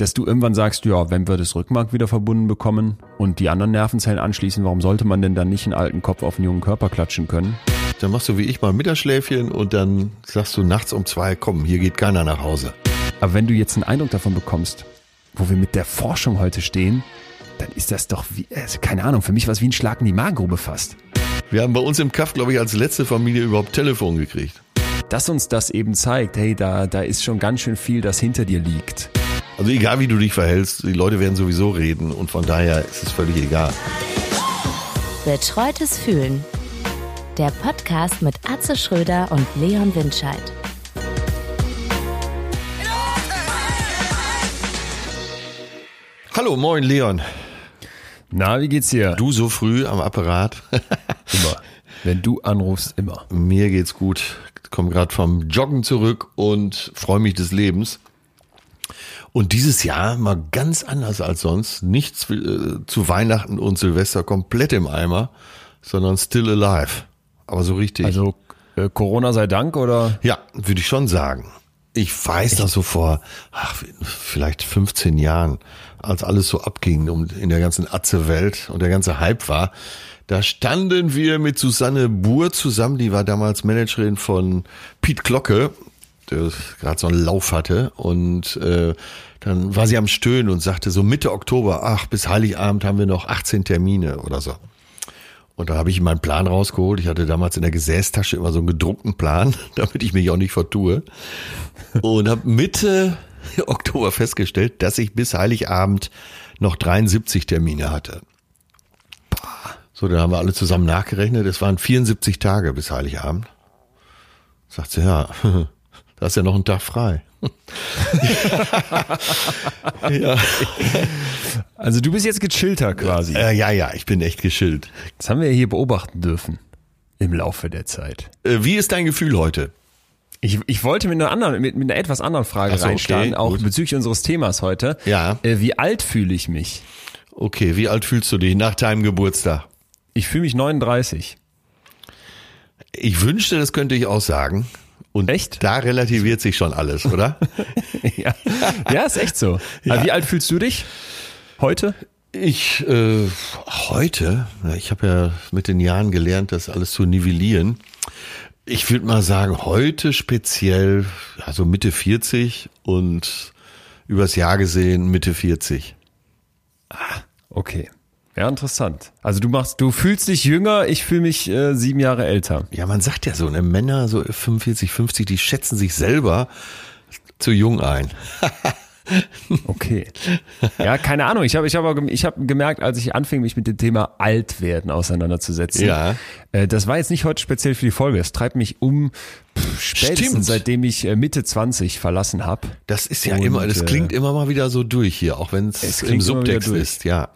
dass du irgendwann sagst, ja, wenn wir das Rückenmark wieder verbunden bekommen und die anderen Nervenzellen anschließen, warum sollte man denn dann nicht einen alten Kopf auf einen jungen Körper klatschen können? Dann machst du wie ich mal ein Mittagsschläfchen und dann sagst du nachts um zwei, komm, hier geht keiner nach Hause. Aber wenn du jetzt einen Eindruck davon bekommst, wo wir mit der Forschung heute stehen, dann ist das doch wie, also keine Ahnung, für mich war es wie ein Schlag in die Magengrube fast. Wir haben bei uns im Kaff, glaube ich, als letzte Familie überhaupt Telefon gekriegt. Dass uns das eben zeigt, hey, da, da ist schon ganz schön viel, das hinter dir liegt. Also egal wie du dich verhältst, die Leute werden sowieso reden und von daher ist es völlig egal. Betreutes Fühlen. Der Podcast mit Atze Schröder und Leon Windscheid. Hallo, moin Leon. Na, wie geht's dir? Du so früh am Apparat. immer. Wenn du anrufst, immer. Mir geht's gut. Komme gerade vom Joggen zurück und freue mich des Lebens. Und dieses Jahr mal ganz anders als sonst. Nichts äh, zu Weihnachten und Silvester komplett im Eimer, sondern still alive. Aber so richtig. Also äh, Corona sei Dank oder? Ja, würde ich schon sagen. Ich weiß das so vor ach, vielleicht 15 Jahren, als alles so abging um, in der ganzen Atze-Welt und der ganze Hype war. Da standen wir mit Susanne Buhr zusammen, die war damals Managerin von Piet Glocke, gerade so einen Lauf hatte. Und äh, dann war sie am Stöhnen und sagte so Mitte Oktober, ach, bis Heiligabend haben wir noch 18 Termine oder so. Und da habe ich meinen Plan rausgeholt. Ich hatte damals in der Gesäßtasche immer so einen gedruckten Plan, damit ich mich auch nicht vertue. Und habe Mitte Oktober festgestellt, dass ich bis Heiligabend noch 73 Termine hatte. So, dann haben wir alle zusammen nachgerechnet. Es waren 74 Tage bis Heiligabend. Sagt sie, ja, da ist ja noch ein Tag frei. ja. Also du bist jetzt gechillter quasi. Äh, ja, ja, ich bin echt geschillt. Das haben wir hier beobachten dürfen im Laufe der Zeit. Äh, wie ist dein Gefühl heute? Ich, ich wollte mit einer anderen, mit, mit einer etwas anderen Frage so, reinstarten, okay, auch gut. bezüglich unseres Themas heute. Ja. Äh, wie alt fühle ich mich? Okay, wie alt fühlst du dich nach deinem Geburtstag? Ich fühle mich 39. Ich wünschte, das könnte ich auch sagen. Und echt? Da relativiert sich schon alles, oder? ja. ja, ist echt so. Ja. wie alt fühlst du dich heute? Ich äh, heute, ich habe ja mit den Jahren gelernt, das alles zu nivellieren. Ich würde mal sagen, heute speziell, also Mitte 40 und übers Jahr gesehen Mitte 40. Ah, okay. Ja, interessant. Also du machst, du fühlst dich jünger, ich fühle mich äh, sieben Jahre älter. Ja, man sagt ja so, ne, Männer so 45, 50, die schätzen sich selber zu jung ein. Okay. Ja, keine Ahnung. Ich habe ich hab ich hab gemerkt, als ich anfing, mich mit dem Thema Altwerden auseinanderzusetzen. Ja. Äh, das war jetzt nicht heute speziell für die Folge. Es treibt mich um pff, spätestens Stimmt. seitdem ich äh, Mitte 20 verlassen habe. Das ist ja Und, immer, das klingt äh, immer mal wieder so durch hier, auch wenn es im Subtext ist, ja.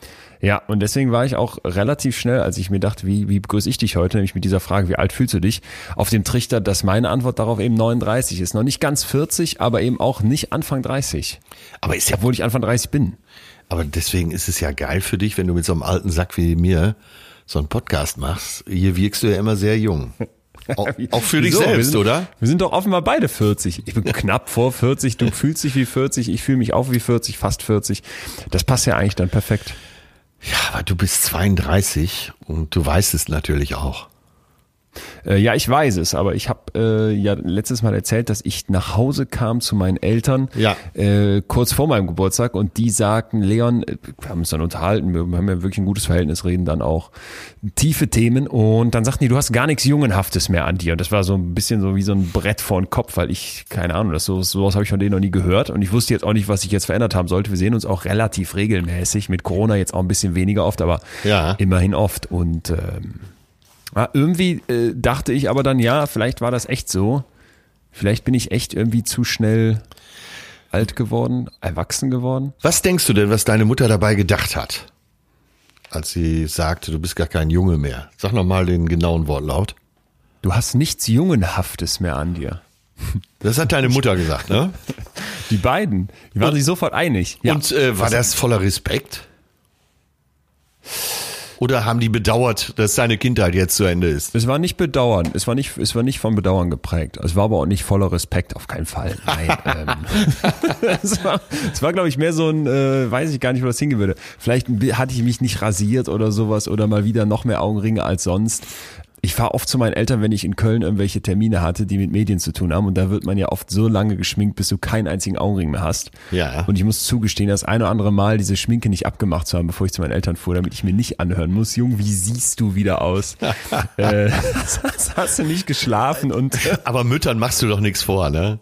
Ja, und deswegen war ich auch relativ schnell, als ich mir dachte, wie, wie begrüße ich dich heute, nämlich mit dieser Frage, wie alt fühlst du dich, auf dem Trichter, dass meine Antwort darauf eben 39 ist. Noch nicht ganz 40, aber eben auch nicht Anfang 30. Aber ist ja, obwohl ich Anfang 30 bin. Aber deswegen ist es ja geil für dich, wenn du mit so einem alten Sack wie mir so einen Podcast machst. Hier wirkst du ja immer sehr jung. Auch, auch für dich selbst, wir sind, oder? Wir sind doch offenbar beide 40. Ich bin knapp vor 40, du fühlst dich wie 40, ich fühle mich auch wie 40, fast 40. Das passt ja eigentlich dann perfekt. Ja, aber du bist 32 und du weißt es natürlich auch. Äh, ja, ich weiß es, aber ich habe äh, ja letztes Mal erzählt, dass ich nach Hause kam zu meinen Eltern ja. äh, kurz vor meinem Geburtstag und die sagten, Leon, äh, wir haben uns dann unterhalten, wir haben ja wirklich ein gutes Verhältnis, reden dann auch tiefe Themen und dann sagten die, du hast gar nichts Jungenhaftes mehr an dir und das war so ein bisschen so wie so ein Brett vor den Kopf, weil ich, keine Ahnung, das so, sowas habe ich von denen noch nie gehört und ich wusste jetzt auch nicht, was sich jetzt verändert haben sollte. Wir sehen uns auch relativ regelmäßig, mit Corona jetzt auch ein bisschen weniger oft, aber ja. immerhin oft und ähm, ja, irgendwie äh, dachte ich aber dann, ja, vielleicht war das echt so. Vielleicht bin ich echt irgendwie zu schnell alt geworden, erwachsen geworden. Was denkst du denn, was deine Mutter dabei gedacht hat, als sie sagte, du bist gar kein Junge mehr? Sag nochmal den genauen Wortlaut. Du hast nichts Jungenhaftes mehr an dir. Das hat deine Mutter gesagt, ne? Die beiden, die waren und, sich sofort einig. Ja. Und äh, war das voller Respekt? Oder haben die bedauert, dass deine Kindheit jetzt zu Ende ist? Es war nicht bedauern, es war nicht, es war nicht von Bedauern geprägt. Es war aber auch nicht voller Respekt, auf keinen Fall. Nein. ähm, es war, es war glaube ich, mehr so ein, äh, weiß ich gar nicht, wo das hingehen würde. Vielleicht hatte ich mich nicht rasiert oder sowas oder mal wieder noch mehr Augenringe als sonst ich fahre oft zu meinen Eltern, wenn ich in Köln irgendwelche Termine hatte, die mit Medien zu tun haben. Und da wird man ja oft so lange geschminkt, bis du keinen einzigen Augenring mehr hast. Ja. Und ich muss zugestehen, das eine oder andere Mal diese Schminke nicht abgemacht zu haben, bevor ich zu meinen Eltern fuhr, damit ich mir nicht anhören muss, Jung, wie siehst du wieder aus? äh, hast du nicht geschlafen und. Aber Müttern machst du doch nichts vor, ne?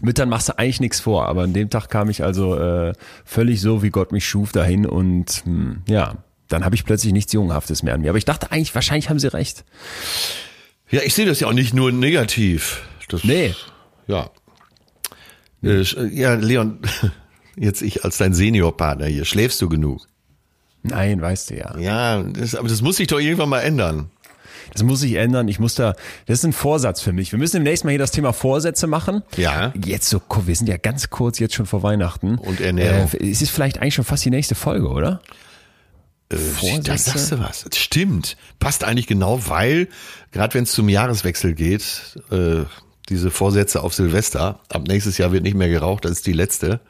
Müttern machst du eigentlich nichts vor, aber an dem Tag kam ich also äh, völlig so, wie Gott mich schuf, dahin und mh, hm, ja, dann habe ich plötzlich nichts Junghaftes mehr an mir. Aber ich dachte eigentlich, wahrscheinlich haben sie recht. Ja, ich sehe das ja auch nicht nur negativ. Das, nee. Ja. Äh, ja, Leon, jetzt ich als dein Seniorpartner hier, schläfst du genug? Nein, weißt du ja. Ja, das, aber das muss sich doch irgendwann mal ändern. Das muss sich ändern. Ich muss da, das ist ein Vorsatz für mich. Wir müssen demnächst mal hier das Thema Vorsätze machen. Ja. Jetzt so, wir sind ja ganz kurz jetzt schon vor Weihnachten. Und Ernährung. Äh, es ist vielleicht eigentlich schon fast die nächste Folge, oder? Äh, da sagst du was. Das stimmt. Passt eigentlich genau, weil, gerade wenn es zum Jahreswechsel geht, äh, diese Vorsätze auf Silvester, ab nächstes Jahr wird nicht mehr geraucht, das ist die letzte.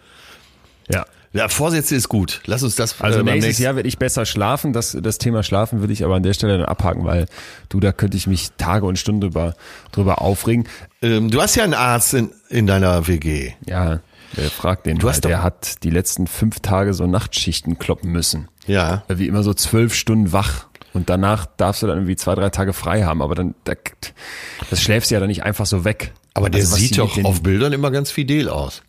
Ja. Ja, Vorsätze ist gut. Lass uns das. Also äh, nächstes Jahr werde ich besser schlafen. Das, das Thema Schlafen würde ich aber an der Stelle dann abhaken, weil du, da könnte ich mich Tage und Stunden drüber, drüber aufregen. Ähm, du hast ja einen Arzt in, in deiner WG. Ja, der fragt den. Du hast der hat die letzten fünf Tage so Nachtschichten kloppen müssen. Ja. Wie immer so zwölf Stunden wach. Und danach darfst du dann irgendwie zwei, drei Tage frei haben. Aber dann, das schläfst du ja dann nicht einfach so weg. Aber der also, sieht doch auf Bildern immer ganz fidel aus.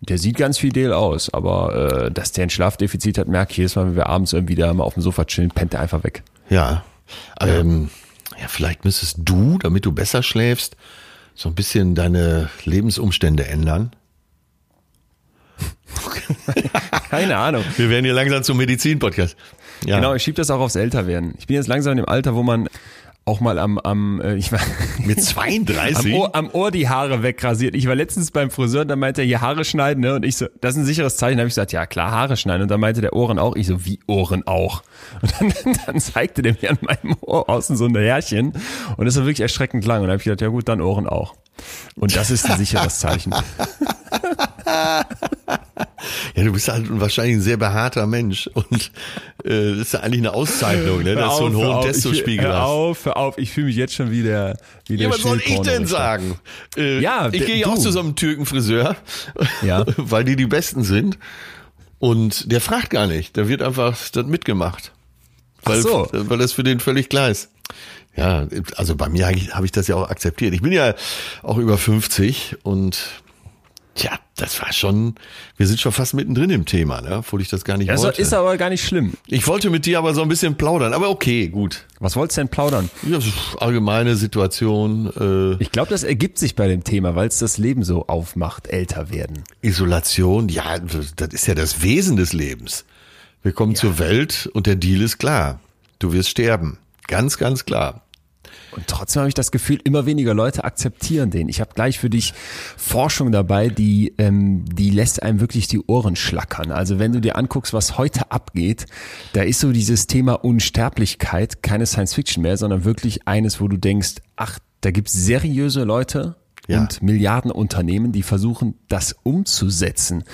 Der sieht ganz fidel aus, aber äh, dass der ein Schlafdefizit hat, merke ich jedes Mal, wenn wir abends irgendwie da mal auf dem Sofa chillen, pennt er einfach weg. Ja. Ähm, ja, vielleicht müsstest du, damit du besser schläfst, so ein bisschen deine Lebensumstände ändern. Keine Ahnung. Wir werden hier langsam zum Medizin-Podcast. Ja. Genau, ich schiebe das auch aufs Älterwerden. Ich bin jetzt langsam in dem Alter, wo man auch mal am, am äh, ich war mit 32 am Ohr, am Ohr die Haare wegrasiert. Ich war letztens beim Friseur und da meinte er hier Haare schneiden, ne? Und ich so, das ist ein sicheres Zeichen. Da habe ich gesagt, ja klar, Haare schneiden. Und dann meinte der Ohren auch. Ich so, wie Ohren auch? Und dann, dann zeigte der mir an meinem Ohr außen so ein Härchen und das war wirklich erschreckend lang. Und da habe ich gedacht, ja gut, dann Ohren auch. Und das ist ein sicheres Zeichen. Ja, du bist halt wahrscheinlich ein sehr behaarter Mensch und äh, das ist ja eigentlich eine Auszeichnung, ne? dass du einen hohen Testospiegel hast. Hör auf, hör auf, ich fühle mich jetzt schon wieder wie der Ja, was soll ich denn sagen? Äh, ja, ich gehe ja auch zu so einem Türkenfriseur, ja. weil die die Besten sind und der fragt gar nicht, der wird einfach das mitgemacht. Weil, Ach so. weil das für den völlig klar ist. Ja, also bei mir habe ich das ja auch akzeptiert. Ich bin ja auch über 50 und Tja, das war schon, wir sind schon fast mittendrin im Thema, ne? obwohl ich das gar nicht ja, wollte. Ist aber gar nicht schlimm. Ich wollte mit dir aber so ein bisschen plaudern, aber okay, gut. Was wolltest du denn plaudern? Ja, allgemeine Situation. Äh, ich glaube, das ergibt sich bei dem Thema, weil es das Leben so aufmacht, älter werden. Isolation, ja, das ist ja das Wesen des Lebens. Wir kommen ja. zur Welt und der Deal ist klar. Du wirst sterben. Ganz, ganz klar. Und trotzdem habe ich das Gefühl, immer weniger Leute akzeptieren den. Ich habe gleich für dich Forschung dabei, die, ähm, die lässt einem wirklich die Ohren schlackern. Also wenn du dir anguckst, was heute abgeht, da ist so dieses Thema Unsterblichkeit keine Science Fiction mehr, sondern wirklich eines, wo du denkst, ach, da gibt's seriöse Leute, ja. und Milliardenunternehmen, die versuchen, das umzusetzen.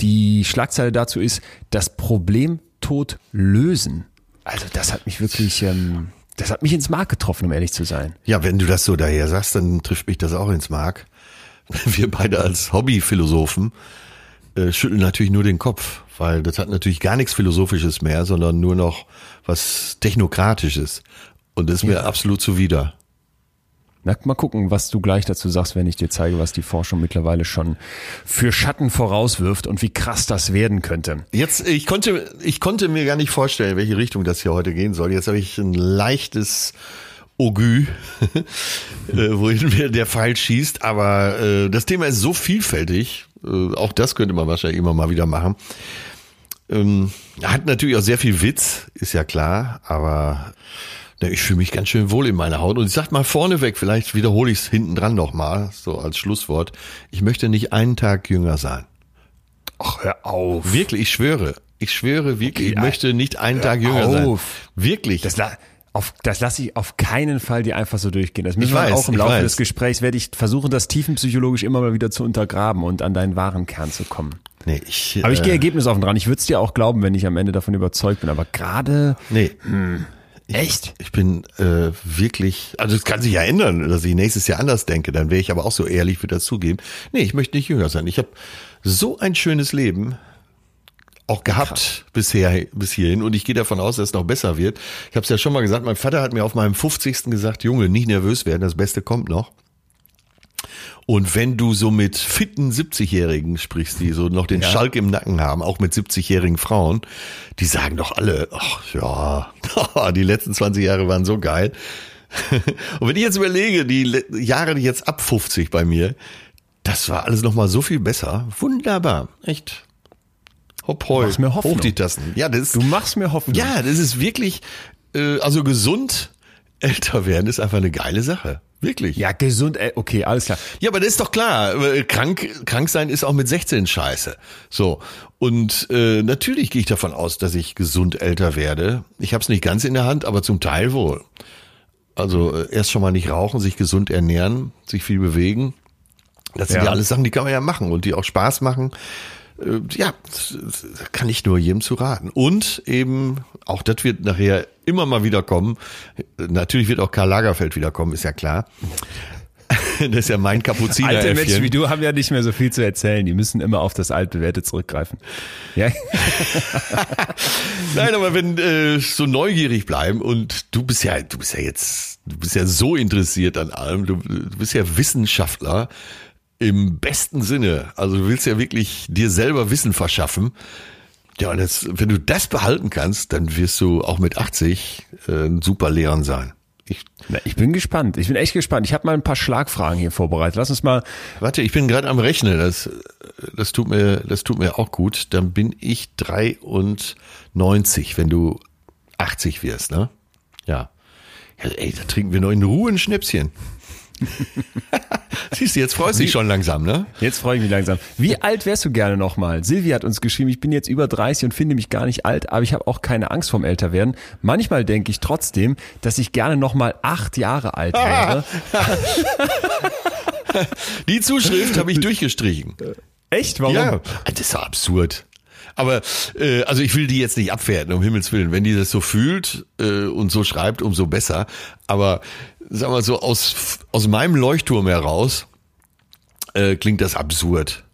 Die Schlagzeile dazu ist, das Problem tot lösen. Also das hat mich wirklich, ähm, das hat mich ins Mark getroffen, um ehrlich zu sein. Ja, wenn du das so daher sagst, dann trifft mich das auch ins Mark. Wir beide als Hobbyphilosophen äh, schütteln natürlich nur den Kopf, weil das hat natürlich gar nichts Philosophisches mehr, sondern nur noch was Technokratisches. Und das ist ja. mir absolut zuwider. Na, mal gucken, was du gleich dazu sagst, wenn ich dir zeige, was die Forschung mittlerweile schon für Schatten vorauswirft und wie krass das werden könnte. Jetzt, ich konnte, ich konnte mir gar nicht vorstellen, welche Richtung das hier heute gehen soll. Jetzt habe ich ein leichtes Ogü, äh, wohin mir der Pfeil schießt. Aber äh, das Thema ist so vielfältig. Äh, auch das könnte man wahrscheinlich immer mal wieder machen. Ähm, hat natürlich auch sehr viel Witz, ist ja klar. Aber ich fühle mich ganz schön wohl in meiner Haut. Und ich sag mal vorneweg, vielleicht wiederhole ich es hinten dran nochmal, so als Schlusswort. Ich möchte nicht einen Tag jünger sein. Ach, hör auf. Wirklich, ich schwöre. Ich schwöre wirklich, ich Okay, möchte nicht einen Tag jünger sein. auf. Wirklich. Das, la auf, das lasse ich auf keinen Fall dir einfach so durchgehen. Das müssen Ich wir auch im ich Laufe weiß. des Gesprächs werde ich versuchen, das tiefenpsychologisch immer mal wieder zu untergraben und an deinen wahren Kern zu kommen. nee, ich, Aber ich äh, gehe ergebnisoffen dran. Ich würde es dir auch glauben, wenn ich am Ende davon überzeugt bin. Aber gerade Nee. Ich, echt. Ich bin äh, wirklich, also es kann sich ja ändern, dass ich nächstes Jahr anders denke, dann wäre ich aber auch so ehrlich, würde das zugeben. Nee, ich möchte nicht jünger sein. Ich habe so ein schönes Leben auch gehabt bisher bis hierhin und ich gehe davon aus, dass es noch besser wird. Ich habe es ja schon mal gesagt, mein Vater hat mir auf meinem 50. gesagt, Junge, nicht nervös werden, das Beste kommt noch. Und wenn du so mit fitten 70-Jährigen sprichst, die so noch den Ja. Schalk im Nacken haben, auch mit 70-jährigen Frauen, die sagen doch alle, ach ja, die letzten 20 Jahre waren so geil. Und wenn ich jetzt überlege, die Jahre jetzt ab 50 bei mir, das war alles noch mal so viel besser. Wunderbar, echt. Hopp hoi, Machst mir Hoffnung. hoch die Tassen. Ja, das ist, Du machst mir Hoffnung. ja, das ist wirklich, äh, also gesund älter werden ist einfach eine geile Sache. Wirklich. Ja, gesund, äh, okay, alles klar. Ja, aber das ist doch klar. Äh, Krank, krank sein ist auch mit 16 scheiße. So. Und äh, natürlich gehe ich davon aus, dass ich gesund älter werde. Ich habe es nicht ganz in der Hand, aber zum Teil wohl. Also äh, erst schon mal nicht rauchen, sich gesund ernähren, sich viel bewegen. Das sind Ja. ja, alles Sachen, die kann man ja machen und die auch Spaß machen. Äh, Ja, kann ich nur jedem zu raten. Und eben, auch das wird nachher immer mal wieder kommen. Natürlich wird auch Karl Lagerfeld wiederkommen, ist ja klar. Das ist ja mein Kapuziner. Alte Menschen wie du haben ja nicht mehr so viel zu erzählen. Die müssen immer auf das Altbewährte zurückgreifen. Ja, Nein, aber wenn äh, so neugierig bleiben und du bist ja, du bist ja jetzt, du bist ja so interessiert an allem, du, du bist ja Wissenschaftler im besten Sinne. Also du willst ja wirklich dir selber Wissen verschaffen. Ja, und jetzt, wenn du das behalten kannst, dann wirst du auch mit 80 äh, ein super Lehrer sein. Ich, Na, ich bin gespannt. Ich bin echt gespannt. Ich habe mal ein paar Schlagfragen hier vorbereitet. Lass uns mal. warte, ich bin gerade am Rechnen. Das, das tut mir, das tut mir auch gut. Dann bin ich 93, wenn du 80 wirst, ne? Ja. ja ey, da trinken wir noch in Ruhe ein Schnäpschen. Siehst du, jetzt freust du dich schon langsam, ne? Jetzt freue ich mich langsam. Wie alt wärst du gerne nochmal? Silvia hat uns geschrieben, ich bin jetzt über 30 und finde mich gar nicht alt, aber ich habe auch keine Angst vorm Älterwerden. Manchmal denke ich trotzdem, dass ich gerne nochmal acht Jahre alt wäre. Die Zuschrift habe ich durchgestrichen. Echt? Warum? Ja, das ist doch absurd. Aber äh, also ich will die jetzt nicht abwerten, um Himmels Willen. Wenn die das so fühlt äh, und so schreibt, umso besser. Aber sag mal so, aus, aus meinem Leuchtturm heraus äh, klingt das absurd.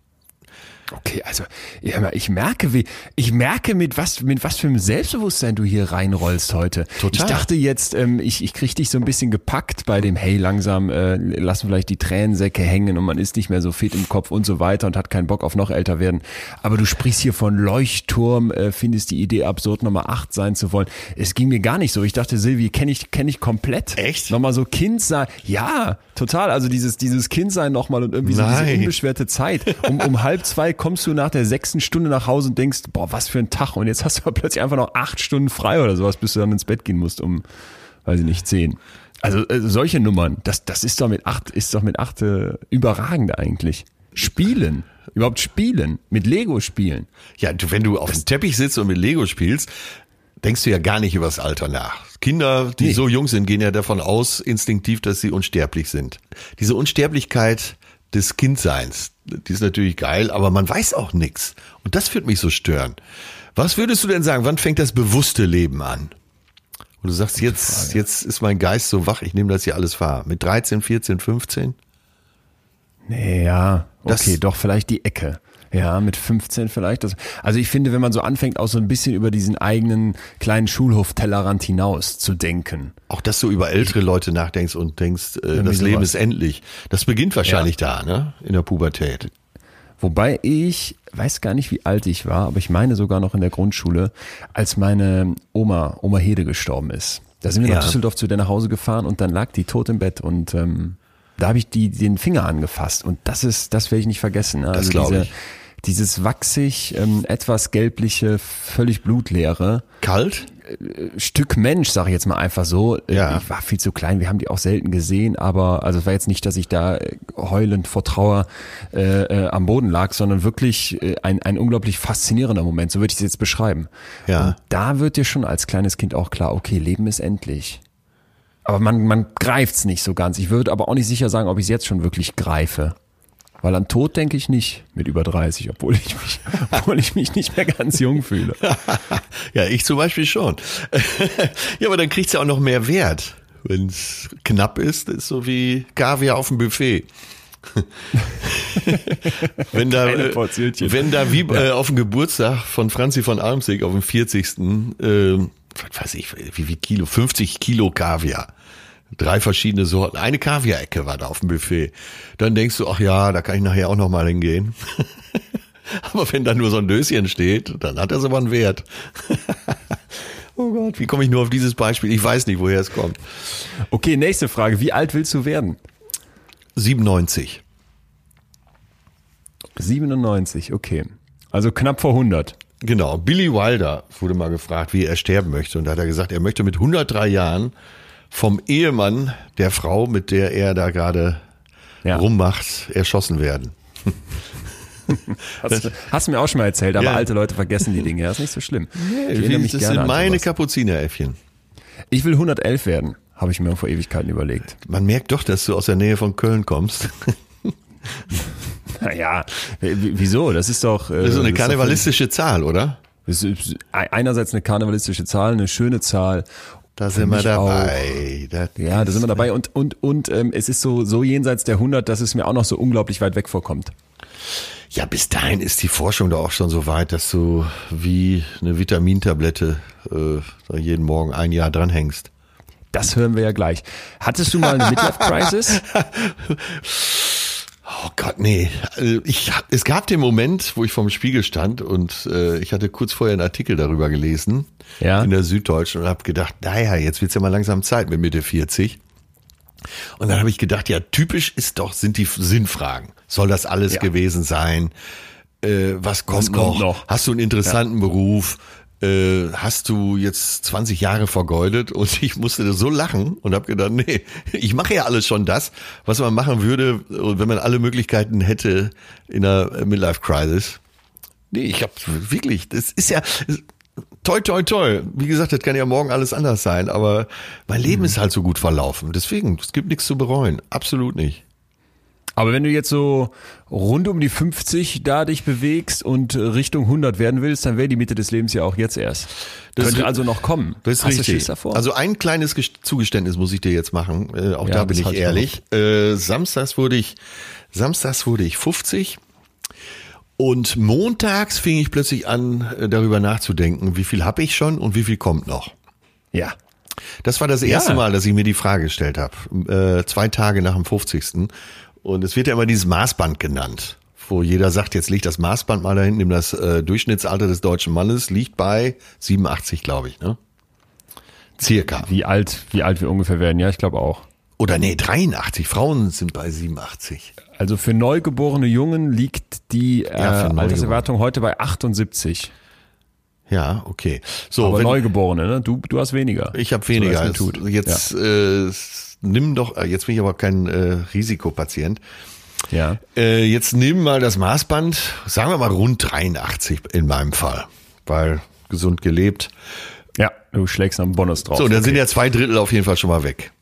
Okay, also ja, ich merke, wie ich merke mit was mit was für einem Selbstbewusstsein du hier reinrollst heute. Total. Ich dachte jetzt, ähm, ich ich krieg dich so ein bisschen gepackt bei dem Hey langsam äh, lassen vielleicht die Tränensäcke hängen und man ist nicht mehr so fit im Kopf und so weiter und hat keinen Bock auf noch älter werden. Aber du sprichst hier von Leuchtturm, äh, findest die Idee absurd, Nummer acht sein zu wollen. Es ging mir gar nicht so. Ich dachte, Silvi, kenne ich kenne ich komplett. Echt? Nochmal so Kind sein. Ja, total. Also dieses dieses Kind sein nochmal und irgendwie so diese unbeschwerte Zeit. Um, um halb zwei kommst du nach der sechsten Stunde nach Hause und denkst, boah, was für ein Tag. Und jetzt hast du aber plötzlich einfach noch acht Stunden frei oder sowas, bis du dann ins Bett gehen musst um, weiß ich nicht, zehn. Also äh, solche Nummern, das, das ist doch mit acht, ist doch mit acht äh, überragend eigentlich. Spielen, überhaupt spielen, mit Lego spielen. Ja, du, wenn du auf dem Teppich sitzt und mit Lego spielst, denkst du ja gar nicht über das Alter nach. Kinder, die Nee. so jung sind, gehen ja davon aus, instinktiv, dass sie unsterblich sind. Diese Unsterblichkeit des Kindseins, die ist natürlich geil, aber man weiß auch nichts. Und das führt mich so stören. Was würdest du denn sagen, wann fängt das bewusste Leben an? Und du sagst, jetzt, jetzt ist mein Geist so wach, ich nehme das hier alles wahr. Mit 13, 14, 15? Nee, ja, Das- okay, doch vielleicht die Ecke. Ja, mit 15 vielleicht. Das, also ich finde, wenn man so anfängt, auch so ein bisschen über diesen eigenen kleinen Schulhof-Tellerrand hinaus zu denken. Auch, dass du über ältere Leute nachdenkst und denkst, äh, das sowas. Leben ist endlich. Das beginnt wahrscheinlich da, ne? In der Pubertät. Wobei ich weiß gar nicht, wie alt ich war, aber ich meine sogar noch in der Grundschule, als meine Oma, Oma Hede gestorben ist. Da sind wir Ja. nach Düsseldorf zu der nach Hause gefahren und dann lag die tot im Bett und ähm, da habe ich die den Finger angefasst und das ist, das werde ich nicht vergessen. ne? Also glaub diese, ich. Dieses wachsig, ähm, etwas gelbliche, völlig blutleere. Kalt? Stück Mensch, sage ich jetzt mal einfach so. Äh, Ja. Ich war viel zu klein, wir haben die auch selten gesehen, aber also es war jetzt nicht, dass ich da äh, heulend vor Trauer äh, äh, am Boden lag, sondern wirklich äh, ein, ein unglaublich faszinierender Moment, so würde ich es jetzt beschreiben. Ja. Und da wird dir schon als kleines Kind auch klar, okay, Leben ist endlich. Aber man, man greift's nicht so ganz. Ich würde aber auch nicht sicher sagen, ob ich es jetzt schon wirklich greife. Weil an Tod denke ich nicht mit über 30, obwohl ich mich, obwohl ich mich nicht mehr ganz jung fühle. Ja, ich zum Beispiel schon. ja, aber dann kriegt's ja auch noch mehr Wert. Wenn's knapp ist, ist so wie Kaviar auf dem Buffet. wenn da, äh, wenn da wie äh, auf dem Geburtstag von Franzi von Almsig auf dem 40. ähm, was weiß ich, wie viel Kilo, 50 Kilo Kaviar. Drei verschiedene Sorten. Eine Kaviarecke war da auf dem Buffet. Dann denkst du, ach ja, da kann ich nachher auch noch mal hingehen. Aber wenn da nur so ein Döschen steht, dann hat das aber einen Wert. oh Gott, wie komme ich nur auf dieses Beispiel? Ich weiß nicht, woher es kommt. Okay, nächste Frage. Wie alt willst du werden? 97. 97, okay. Also knapp vor 100. Genau. Billy Wilder wurde mal gefragt, wie er sterben möchte. Und da hat er gesagt, er möchte mit 103 Jahren vom Ehemann der Frau, mit der er da gerade Ja. rummacht, erschossen werden. Hast, hast du mir auch schon mal erzählt, aber Ja. alte Leute vergessen die Dinge. Das ist nicht so schlimm. Ich erinnere mich das gerne sind meine. Kapuzineräffchen. Ich will 111 werden, habe ich mir vor Ewigkeiten überlegt. Man merkt doch, dass du aus der Nähe von Köln kommst. Naja, wieso? Das ist doch... äh, Das ist so eine karnevalistische Zahl, oder? Ist einerseits eine karnevalistische Zahl, eine schöne Zahl. Da sind wir dabei. Das Ja, da sind wir dabei und und und ähm, es ist so so jenseits der 100, dass es mir auch noch so unglaublich weit weg vorkommt. Ja, bis dahin ist die Forschung doch auch schon so weit, dass du wie eine Vitamintablette äh, da jeden Morgen ein Jahr dranhängst. Das hören wir ja gleich. Hattest du mal eine Midlife Crisis? Oh Gott, nee. Also Ich, es gab den Moment, wo ich vorm Spiegel stand und äh, ich hatte kurz vorher einen Artikel darüber gelesen Ja. in der Süddeutschen und habe gedacht, naja, jetzt wird's ja mal langsam Zeit mit Mitte 40. Und dann habe ich gedacht, ja, typisch ist doch, sind die Sinnfragen. Soll das alles Ja. gewesen sein? Äh, was kommt, Was kommt noch? noch? Hast du einen interessanten Beruf? Äh, hast du jetzt 20 Jahre vergeudet? Und ich musste so lachen und habe gedacht, nee, ich mache ja alles schon das, was man machen würde, wenn man alle Möglichkeiten hätte in einer Midlife Crisis. Nee, ich habe wirklich, das ist ja toi toi toi. Wie gesagt, das kann ja morgen alles anders sein, aber mein Leben ist halt so gut verlaufen. Deswegen, es gibt nichts zu bereuen. Absolut nicht. Aber wenn du jetzt so rund um die 50 da dich bewegst und Richtung 100 werden willst, dann wäre die Mitte des Lebens ja auch jetzt erst. Das Könnte also noch kommen. Das ist Hast richtig. Davor? Also ein kleines Gest- Zugeständnis muss ich dir jetzt machen. Äh, auch Ja, da bin ich halte ich ehrlich. Äh, samstags wurde ich, samstags wurde ich 50. Und montags fing ich plötzlich an, äh, darüber nachzudenken, wie viel habe ich schon und wie viel kommt noch. ja. Das war das erste Ja. Mal, dass ich mir die Frage gestellt habe. Äh, zwei Tage nach dem 50. Und es wird ja immer dieses Maßband genannt, wo jeder sagt, jetzt liegt das Maßband mal da hinten, nimm das äh, Durchschnittsalter des deutschen Mannes, liegt bei 87, glaube ich, ne? Circa. Wie alt, wie alt wir ungefähr werden? Ja, ich glaube auch. Oder nee, 83. Frauen sind bei 87. Also für neugeborene Jungen liegt die äh, Ja. Alterserwartung heute bei 78. Ja, okay. So, Aber wenn, Neugeborene, ne? Du, du hast weniger. ich habe weniger. So, als als mir tut. Jetzt nimm doch, äh, jetzt bin ich aber kein äh, Risikopatient. Ja. Äh, jetzt nimm mal das Maßband, sagen wir mal rund 83 in meinem Fall, weil gesund gelebt. Ja, du schlägst am Bonus drauf. So, dann sind ja zwei Drittel auf jeden Fall schon mal weg.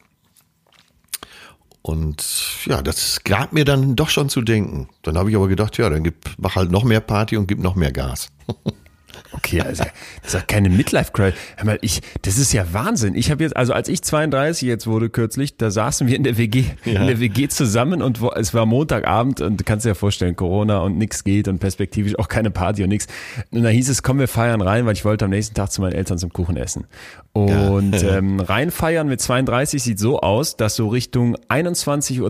Und ja, das gab mir dann doch schon zu denken. Dann habe ich aber gedacht, ja, dann gib, mach halt noch mehr Party und gib noch mehr Gas. Okay, also das ist ja keine Midlife Crisis. Hör mal, ich, das ist ja Wahnsinn. Ich habe jetzt, also als ich 32 jetzt wurde kürzlich, da saßen wir in der WG, in der WG zusammen und wo, es war Montagabend und du kannst dir ja vorstellen, Corona und nix geht und perspektivisch auch keine Party und nix. Und da hieß es, komm, wir feiern rein, weil ich wollte am nächsten Tag zu meinen Eltern zum Kuchen essen. Und ähm, reinfeiern mit 32 sieht so aus, dass so Richtung 21.30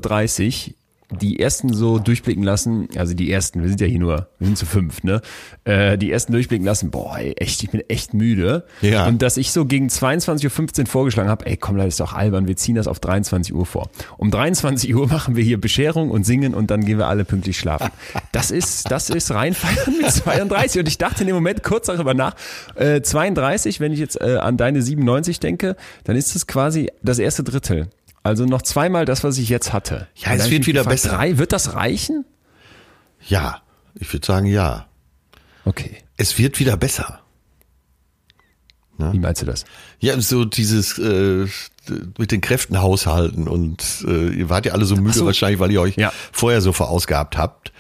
Uhr die ersten so durchblicken lassen, also die ersten, wir sind ja hier nur, wir sind zu fünf, ne? Äh, die ersten durchblicken lassen, boah, ey, echt, ich bin echt müde. Ja. Und dass ich so gegen 22.15 Uhr vorgeschlagen habe, ey, komm, das ist doch albern, wir ziehen das auf 23 Uhr vor. Um 23 Uhr machen wir hier Bescherung und singen und dann gehen wir alle pünktlich schlafen. Das ist, das ist reinfeiern mit 32. Und ich dachte in dem Moment kurz darüber nach, äh, 32, wenn ich jetzt äh, an deine 97 denke, dann ist es quasi das erste Drittel. Also noch zweimal das, was ich jetzt hatte. Ja, es wird wieder gefragt, besser. Drei, wird das reichen? Ja, ich würde sagen ja. Okay. Es wird wieder besser. Wie meinst du das? Ja, so dieses äh, mit den Kräften haushalten und äh, ihr wart ja alle so müde so. wahrscheinlich, weil ihr euch Ja. vorher so verausgabt habt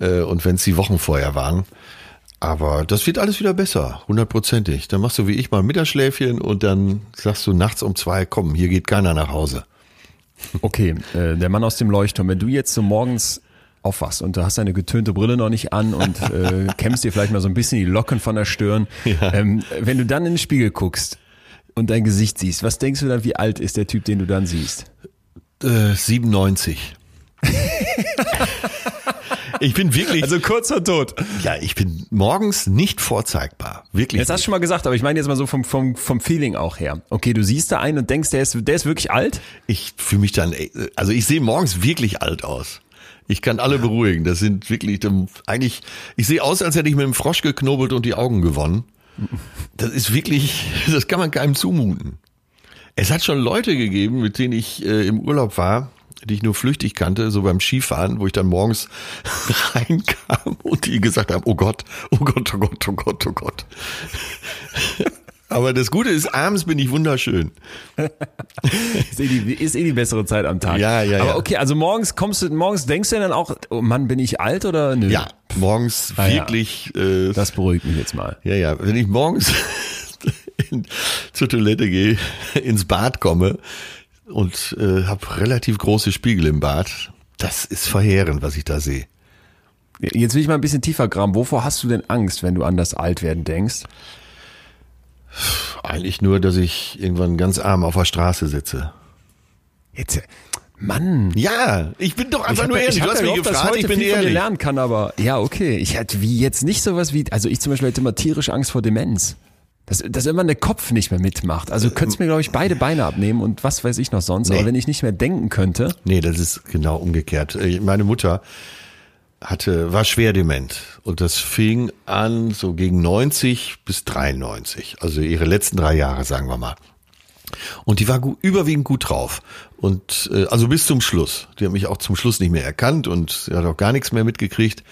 äh, und wenn es die Wochen vorher waren. Aber das wird alles wieder besser, hundertprozentig. Dann machst du wie ich mal ein Mittagsschläfchen und dann sagst du nachts um zwei, komm, hier geht keiner nach Hause. Okay, äh, der Mann aus dem Leuchtturm, wenn du jetzt so morgens aufwachst und du hast deine getönte Brille noch nicht an und äh, kämmst dir vielleicht mal so ein bisschen die Locken von der Stirn, ähm, wenn du dann in den Spiegel guckst und dein Gesicht siehst, was denkst du dann, wie alt ist der Typ, den du dann siehst? Äh, 97. ich bin wirklich, Also kurz vor tot. ja, ich bin morgens nicht vorzeigbar. Wirklich. Jetzt hast du schon mal gesagt, aber ich meine jetzt mal so vom, vom, vom Feeling auch her. Okay, du siehst da einen und denkst, der ist, der ist wirklich alt? Ich fühle mich dann, also ich sehe morgens wirklich alt aus. Ich kann alle beruhigen. Das sind wirklich, eigentlich, ich sehe aus, als hätte ich mit dem Frosch geknobelt und die Augen gewonnen. Das ist wirklich, das kann man keinem zumuten. Es hat schon Leute gegeben, mit denen ich äh, im Urlaub war, die ich nur flüchtig kannte, so beim Skifahren, wo ich dann morgens reinkam und die gesagt haben, oh Gott, oh Gott, oh Gott, oh Gott, oh Gott. Aber das Gute ist, abends bin ich wunderschön. Ist eh die, ist eh die bessere Zeit am Tag. Ja, ja, Aber ja. okay, also morgens kommst du, morgens denkst du dann auch, oh Mann, bin ich alt oder nö? Ja, morgens Ah, ja. wirklich. Äh, Das beruhigt mich jetzt mal. ja, ja. Wenn ich morgens in, zur Toilette gehe, ins Bad komme und äh, habe relativ große Spiegel im Bad, das ist verheerend, was ich da sehe. Jetzt will ich mal ein bisschen tiefer graben. Wovor hast du denn Angst, wenn du an das Altwerden denkst? Eigentlich nur, dass ich irgendwann ganz arm auf der Straße sitze. Jetzt, Mann. Ja, ich bin doch einfach hab nur ehrlich. Du hast mich gehofft, gefragt, heute ich bin viel von dir ehrlich. lernen kann, aber ja, okay. Ich hatte wie jetzt nicht sowas wie, also ich zum Beispiel hätte immer tierisch Angst vor Demenz. Dass, dass immer der Kopf nicht mehr mitmacht. Also du könntest mir, glaube ich, beide Beine abnehmen und was weiß ich noch sonst. Nee. Aber wenn ich nicht mehr denken könnte, Nee, das ist genau umgekehrt. Äh, Meine Mutter hatte, war schwer dement. Und das fing an so gegen 90 bis 93. Also ihre letzten drei Jahre, sagen wir mal. Und die war gut, überwiegend gut drauf. Und äh, also bis zum Schluss. Die hat mich auch zum Schluss nicht mehr erkannt und sie hat auch gar nichts mehr mitgekriegt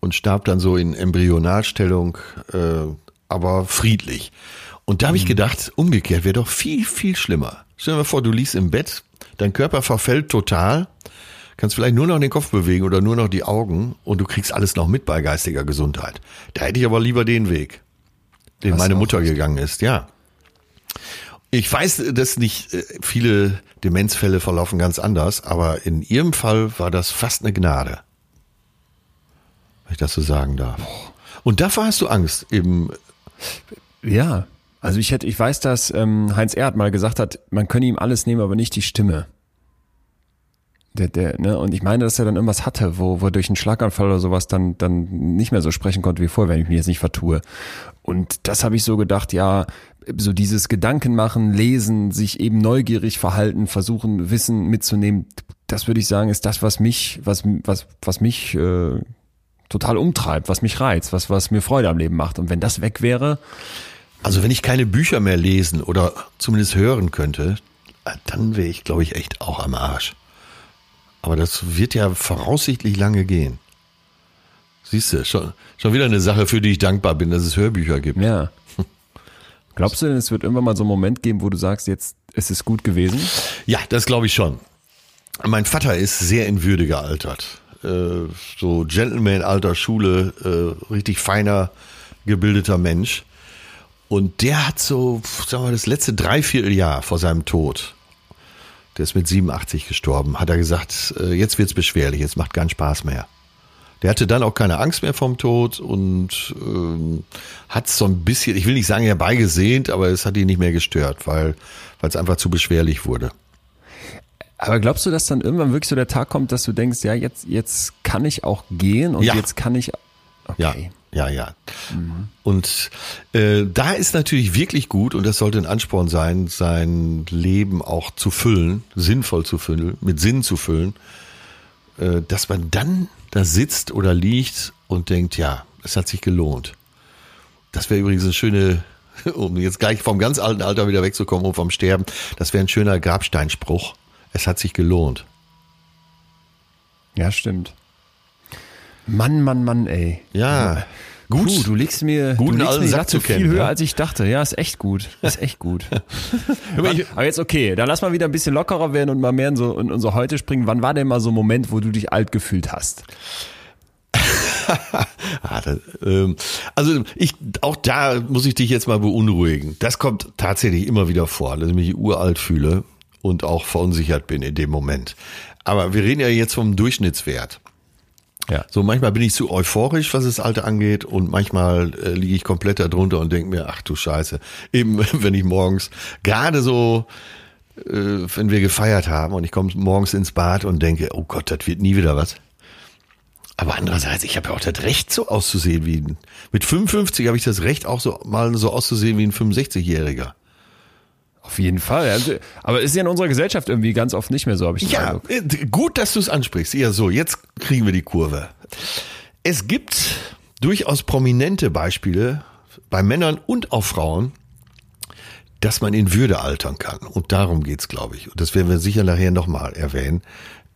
und starb dann so in Embryonalstellung, äh, aber friedlich. Und da habe ich gedacht, umgekehrt wäre doch viel, viel schlimmer. Stell dir mal vor, du liegst im Bett, dein Körper verfällt total, kannst vielleicht nur noch den Kopf bewegen oder nur noch die Augen und du kriegst alles noch mit bei geistiger Gesundheit. Da hätte ich aber lieber den Weg, den Das meine Mutter gegangen ist, ja. Ich weiß, dass nicht äh, viele Demenzfälle verlaufen ganz anders, aber in ihrem Fall war das fast eine Gnade. Wenn ich das so sagen darf. Und davor hast du Angst, eben, ja. Also ich hätte, ich weiß, dass ähm, Heinz Erd mal gesagt hat, man könne ihm alles nehmen, aber nicht die Stimme. Der, der, ne? Und ich meine, dass er dann irgendwas hatte, wo, wo durch einen Schlaganfall oder sowas dann, dann nicht mehr so sprechen konnte wie vorher, wenn ich mich jetzt nicht vertue. Und das habe ich so gedacht, ja, so dieses Gedanken machen, lesen, sich eben neugierig verhalten, versuchen, Wissen mitzunehmen, das würde ich sagen, ist das, was mich, was, was, was mich äh, total umtreibt, was mich reizt, was, was mir Freude am Leben macht. Und wenn das weg wäre, also wenn ich keine Bücher mehr lesen oder zumindest hören könnte, äh, dann wäre ich, glaube ich, echt auch am Arsch. Aber das wird ja voraussichtlich lange gehen. Siehst du, schon, schon wieder eine Sache, für die ich dankbar bin, dass es Hörbücher gibt. Ja. Glaubst du denn, es wird irgendwann mal so einen Moment geben, wo du sagst, jetzt ist es gut gewesen? Ja, das glaube ich schon. Mein Vater ist sehr in Würde gealtert. Äh, so Gentleman-Alter, Schule, äh, richtig feiner, gebildeter Mensch. Und der hat so, sagen wir, das letzte Dreivierteljahr vor seinem Tod, der ist mit 87 gestorben, hat er gesagt, äh, jetzt wird's beschwerlich, jetzt macht keinen Spaß mehr. Der hatte dann auch keine Angst mehr vom Tod und ähm, hat so ein bisschen, ich will nicht sagen herbeigesehnt, aber es hat ihn nicht mehr gestört, weil es einfach zu beschwerlich wurde. Aber glaubst du, dass dann irgendwann wirklich so der Tag kommt, dass du denkst, ja, jetzt, jetzt kann ich auch gehen und Ja. jetzt kann ich. Okay. Ja, ja, ja. Und äh, da ist natürlich wirklich gut, und das sollte ein Ansporn sein, sein Leben auch zu füllen, sinnvoll zu füllen, mit Sinn zu füllen, äh, dass man dann da sitzt oder liegt und denkt, ja, es hat sich gelohnt. Das wäre übrigens eine schöne, um jetzt gleich vom ganz alten Alter wieder wegzukommen und vom Sterben, das wäre ein schöner Grabsteinspruch. Es hat sich gelohnt. Ja, stimmt. Mann, Mann, Mann, ey. Ja, Gut, gut. Puh, du legst mir, Guten du legst mir zu viel kennen, höher, ne? als ich dachte. Ja, ist echt gut. Ist echt gut. Aber jetzt okay, dann lass mal wieder ein bisschen lockerer werden und mal mehr in, so, in unser Heute springen. Wann war denn mal so ein Moment, wo du dich alt gefühlt hast? Ah, ähm, also ich, auch da muss ich dich jetzt mal beunruhigen. Das kommt tatsächlich immer wieder vor, dass ich mich uralt fühle und auch verunsichert bin in dem Moment. Aber wir reden ja jetzt vom Durchschnittswert. Ja. So manchmal bin ich zu euphorisch, was das Alte angeht, und manchmal äh, liege ich komplett darunter und denke mir, ach du Scheiße. Eben, wenn ich morgens gerade so, äh, wenn wir gefeiert haben und ich komme morgens ins Bad und denke, oh Gott, das wird nie wieder was. Aber andererseits, ich habe ja auch das Recht, so auszusehen wie ein, mit 55 habe ich das Recht, auch so mal so auszusehen wie ein 65-Jähriger. Auf jeden Fall. Also, aber ist ja in unserer Gesellschaft irgendwie ganz oft nicht mehr so, habe ich den Ja, Eindruck. äh, gut, dass du es ansprichst. Ja, so, jetzt kriegen wir die Kurve. Es gibt durchaus prominente Beispiele bei Männern und auch Frauen, dass man in Würde altern kann. Und darum geht's, glaube ich. Und das werden wir sicher nachher nochmal erwähnen.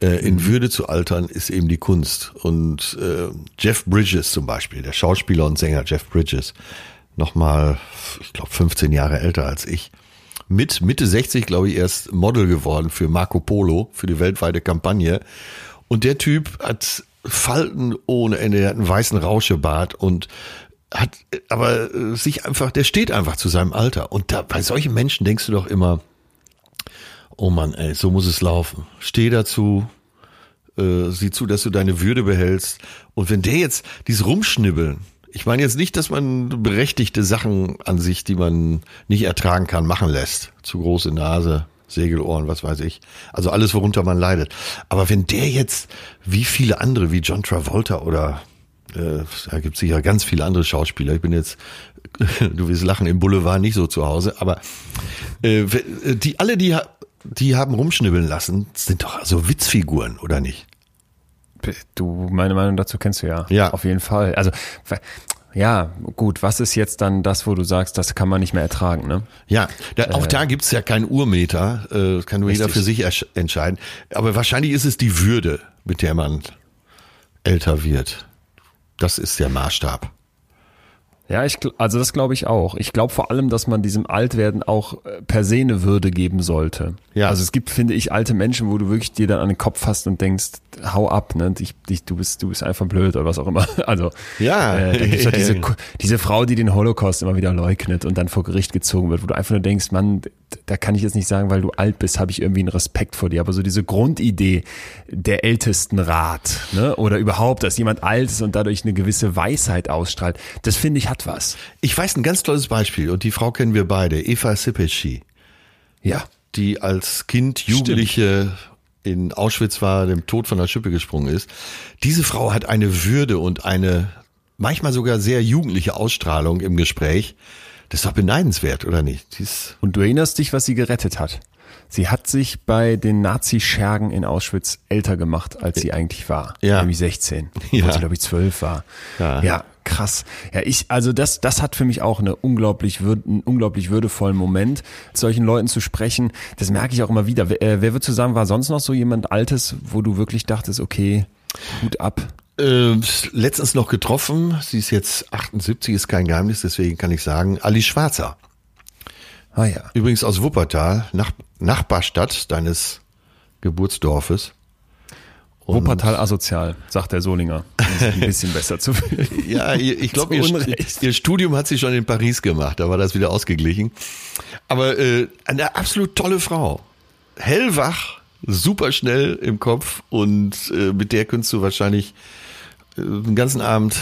Äh, in Würde zu altern ist eben die Kunst. Und äh, Jeff Bridges zum Beispiel, der Schauspieler und Sänger Jeff Bridges, nochmal, ich glaube, 15 Jahre älter als ich, mit Mitte 60, glaube ich, erst Model geworden für Marco Polo, für die weltweite Kampagne. Und der Typ hat Falten ohne Ende, hat einen weißen Rauschebart und hat aber äh, sich einfach, der steht einfach zu seinem Alter. Und da, bei solchen Menschen denkst du doch immer, oh Mann, ey, so muss es laufen. Steh dazu, äh, sieh zu, dass du deine Würde behältst. Und wenn der jetzt dieses Rumschnibbeln, ich meine jetzt nicht, dass man berechtigte Sachen an sich, die man nicht ertragen kann, machen lässt. Zu große Nase, Segelohren, was weiß ich. Also alles, worunter man leidet. Aber wenn der jetzt, wie viele andere, wie John Travolta oder äh, da gibt es sicher ganz viele andere Schauspieler. Ich bin jetzt, du wirst lachen, im Boulevard nicht so zu Hause, aber äh, die alle, die, die haben rumschnibbeln lassen, sind doch so Witzfiguren, oder nicht? Du, meine Meinung dazu kennst du ja. Ja. Auf jeden Fall. Also, ja, gut, was ist jetzt dann das, wo du sagst, das kann man nicht mehr ertragen, ne? Ja, da, auch da gibt's ja keinen Urmeter, äh, das kann nur jeder für sich entscheiden. Aber wahrscheinlich ist es die Würde, mit der man älter wird. Das ist der Maßstab. Ja, ich, also das glaube ich auch. Ich glaube vor allem, dass man diesem Altwerden auch äh, per se eine Würde geben sollte. Ja. Also es gibt, finde ich, alte Menschen, wo du wirklich dir dann an den Kopf fasst und denkst, hau ab, ne? Ich, ich, du bist, du bist einfach blöd oder was auch immer. Also Ja. äh, gibt's diese, Ja. Ku- diese Frau, die den Holocaust immer wieder leugnet und dann vor Gericht gezogen wird, wo du einfach nur denkst, Mann, da kann ich jetzt nicht sagen, weil du alt bist, habe ich irgendwie einen Respekt vor dir. Aber so diese Grundidee der ältesten Rat, ne? Oder überhaupt, dass jemand alt ist und dadurch eine gewisse Weisheit ausstrahlt, das finde ich hat was. Ich weiß ein ganz tolles Beispiel und die Frau kennen wir beide, Eva Sipeschi. Ja. die als Kind Jugendliche in Auschwitz war, dem Tod von der Schippe gesprungen ist. Diese Frau hat eine Würde und eine manchmal sogar sehr jugendliche Ausstrahlung im Gespräch. Das ist doch beneidenswert, oder nicht? Die ist, Und du erinnerst dich, was sie gerettet hat. Sie hat sich bei den Nazi-Schergen in Auschwitz älter gemacht, als sie eigentlich war. Ja. Nämlich 16. Ja. Obwohl sie, glaube ich, 12 war. Ja. ja, krass. Ja, ich, also das, das hat für mich auch eine unglaublich, würd, einen unglaublich würdevollen Moment, solchen Leuten zu sprechen. Das merke ich auch immer wieder. Wer, äh, wer würdest du sagen, war sonst noch so jemand Altes, wo du wirklich dachtest, okay, Hut ab? Äh, letztens noch getroffen. Sie ist jetzt 78, ist kein Geheimnis, deswegen kann ich sagen, Ali Schwarzer. Ah ja. Übrigens aus Wuppertal, Nach Nachbarstadt deines Geburtsdorfes. Und- Wuppertal asozial, sagt der Solinger. Um ein bisschen besser zu fühlen. Ja, ich glaube, ihr, ihr Studium hat sie schon in Paris gemacht, da war das wieder ausgeglichen. Aber äh, eine absolut tolle Frau. Hellwach, super schnell im Kopf und äh, mit der könntest du wahrscheinlich den ganzen Abend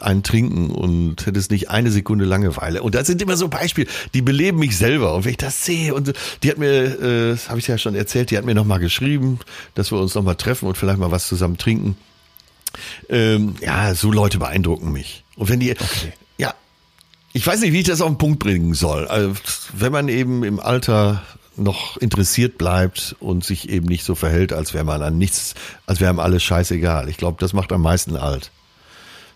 einen trinken und hättest nicht eine Sekunde Langeweile. Und das sind immer so Beispiele, die beleben mich selber. Und wenn ich das sehe, und die hat mir, äh, das habe ich ja schon erzählt, die hat mir nochmal geschrieben, dass wir uns nochmal treffen und vielleicht mal was zusammen trinken. Ähm, ja, so Leute beeindrucken mich. Und wenn die, okay. ja, ich weiß nicht, wie ich das auf den Punkt bringen soll. Also, wenn man eben im Alter noch interessiert bleibt und sich eben nicht so verhält, als wäre man an nichts, als wäre ihm alles scheißegal. Ich glaube, das macht am meisten alt.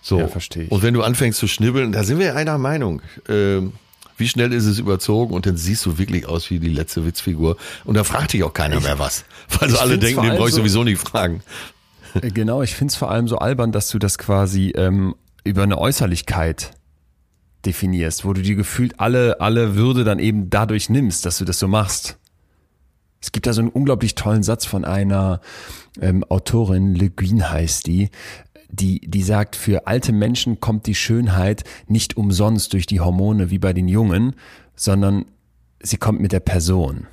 So. Ja, verstehe ich. Und wenn du anfängst zu schnibbeln, da sind wir einer Meinung. Ähm, wie schnell ist es überzogen und dann siehst du wirklich aus wie die letzte Witzfigur. Und da fragt dich auch keiner ich, mehr was. Weil so alle denken, den brauche ich sowieso nicht fragen. Äh, genau, ich finde es vor allem so albern, dass du das quasi ähm, über eine Äußerlichkeit definierst, wo du dir gefühlt alle, alle Würde dann eben dadurch nimmst, dass du das so machst. Es gibt da so einen unglaublich tollen Satz von einer ähm, Autorin, Le Guin heißt die, die, die sagt, für alte Menschen kommt die Schönheit nicht umsonst durch die Hormone wie bei den Jungen, sondern sie kommt mit der Person.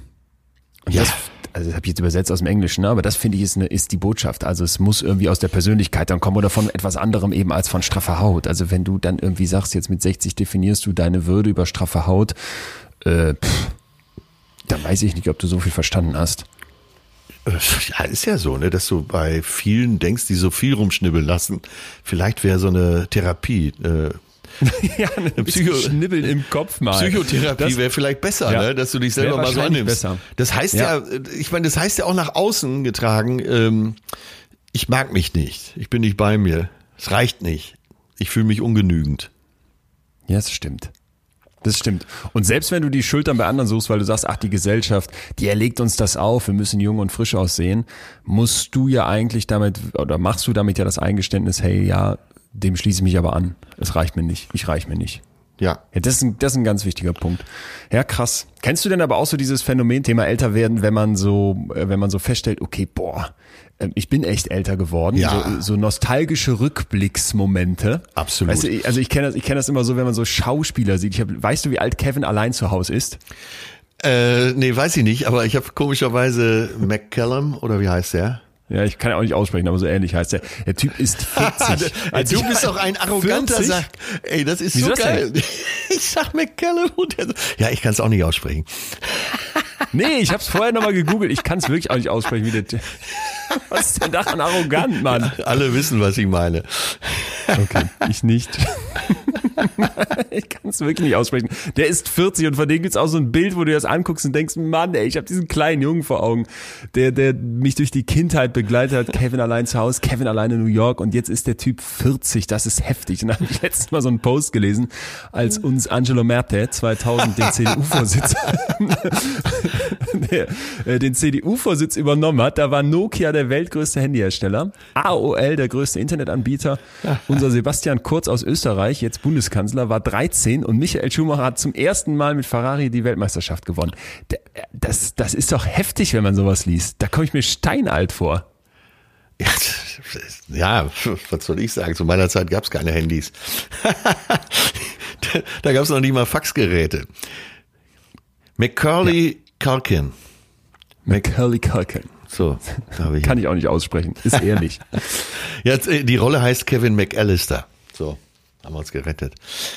Und ja. das, also das habe ich jetzt übersetzt aus dem Englischen, ne? aber das finde ich ist, eine, ist die Botschaft. Also es muss irgendwie aus der Persönlichkeit dann kommen oder von etwas anderem eben als von straffer Haut. Also wenn du dann irgendwie sagst, jetzt mit 60 definierst du deine Würde über straffe Haut, äh, pff, dann weiß ich nicht, ob du so viel verstanden hast. Ja, ist ja so, ne, dass du bei vielen denkst, die so viel rumschnibbeln lassen. Vielleicht wäre so eine Therapie, äh, ja, ein Psycho Schnibbeln im Kopf mal. Psychotherapie wäre vielleicht besser, ja. ne? dass du dich selber mal so annimmst. Besser. Das heißt ja. ja, ich meine, das heißt ja auch nach außen getragen, ähm, ich mag mich nicht, ich bin nicht bei mir, es reicht nicht, ich fühle mich ungenügend. Ja, es stimmt. Das stimmt. Und selbst wenn du die Schultern bei anderen suchst, weil du sagst, ach, die Gesellschaft, die erlegt uns das auf, wir müssen jung und frisch aussehen, musst du ja eigentlich damit, oder machst du damit ja das Eingeständnis, hey, ja, dem schließe ich mich aber an. Es reicht mir nicht. Ich reich mir nicht. Ja. ja das, ist ein, das ist ein ganz wichtiger Punkt. Ja, krass. Kennst du denn aber auch so dieses Phänomen, Thema älter werden, wenn man so, äh, wenn man so feststellt, okay, boah, ähm, ich bin echt älter geworden. Ja. So, so nostalgische Rückblicksmomente. Absolut. Weißt du, also ich kenne das, ich kenne das immer so, wenn man so Schauspieler sieht. Ich hab, weißt du, wie alt Kevin allein zu Hause ist? Äh, nee, weiß ich nicht, aber ich habe komischerweise McCallum, oder wie heißt der? Ja, ich kann ja auch nicht aussprechen, aber so ähnlich heißt der. Der Typ ist 40. also du bist doch ein arroganter Sack. Ey, das ist Wieso so geil. Ich sag McCallum und der, ja, ich kann es auch nicht aussprechen. Nee, ich habe es vorher nochmal gegoogelt. Ich kann es wirklich auch nicht aussprechen, wie der. Was ist denn daran arrogant, Mann? Ja, alle wissen, was ich meine. Okay, ich nicht. ich kann es wirklich nicht aussprechen. Der ist 40 und von dem gibt's auch so ein Bild, wo du das anguckst und denkst, Mann, ey, ich habe diesen kleinen Jungen vor Augen, der, der mich durch die Kindheit begleitet hat. Kevin allein zu Hause, Kevin allein in New York und jetzt ist der Typ 40. Das ist heftig. Und dann habe ich letztes Mal so einen Post gelesen, als uns Angelo Merte 2000 den CDU-Vorsitz äh, den CDU-Vorsitz übernommen hat. Da war Nokia der weltgrößte Handyhersteller, AOL der größte Internetanbieter, unser Sebastian Kurz aus Österreich, jetzt Bundeskanzler, war 13 und Michael Schumacher hat zum ersten Mal mit Ferrari die Weltmeisterschaft gewonnen. Das, das ist doch heftig, wenn man sowas liest. Da komme ich mir steinalt vor. Ja, was soll ich sagen? Zu meiner Zeit gab es keine Handys. da gab es noch nicht mal Faxgeräte. McCurley ja. Culkin. McCurley Culkin. So, ich kann ich auch nicht aussprechen. Ist ehrlich. Jetzt, äh, die Rolle heißt Kevin McAllister. Haben wir uns gerettet.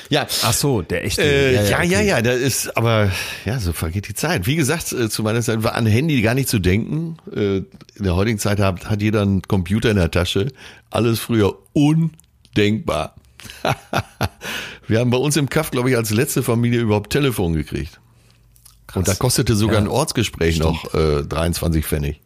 Ja. Ach so, der echte. Äh, ja, ja, okay. ja, ja, da ist, aber ja, so vergeht die Zeit. Wie gesagt, äh, zu meiner Zeit war an Handy gar nicht zu denken. Äh, in der heutigen Zeit hat, hat jeder einen Computer in der Tasche. Alles früher undenkbar. Wir haben bei uns im Kaff, glaube ich, als letzte Familie überhaupt Telefon gekriegt. Krass. Und da kostete sogar ja. ein Ortsgespräch Stimmt. noch äh, 23 Pfennig.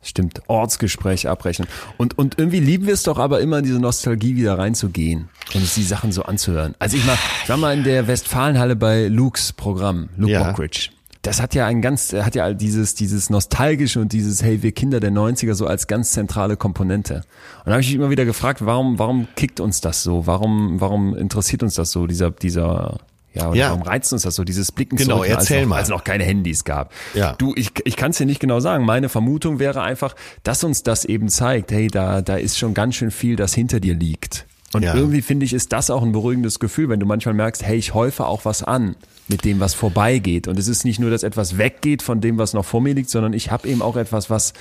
Stimmt, Ortsgespräch abrechnen. Und, und irgendwie lieben wir es doch aber immer, in diese Nostalgie wieder reinzugehen und uns die Sachen so anzuhören. Also ich, mal, ich war mal in der Westfalenhalle bei Luke's Programm, Luke ja. Mockridge. Das hat ja ein ganz, hat ja dieses, dieses Nostalgische und dieses, hey, wir Kinder der 90er so als ganz zentrale Komponente. Und da habe ich mich immer wieder gefragt, warum, warum kickt uns das so? Warum, warum interessiert uns das so, dieser, dieser ja, und ja. warum reizt uns das so, dieses Blicken genau, zurück, erzähl als, noch, mal. als noch keine Handys gab. Ja. Du, ich, ich kann es dir nicht genau sagen. Meine Vermutung wäre einfach, dass uns das eben zeigt, hey, da, da ist schon ganz schön viel, das hinter dir liegt. Und ja. irgendwie finde ich, ist das auch ein beruhigendes Gefühl, wenn du manchmal merkst, hey, ich häufe auch was an mit dem, was vorbeigeht. Und es ist nicht nur, dass etwas weggeht von dem, was noch vor mir liegt, sondern ich habe eben auch etwas, was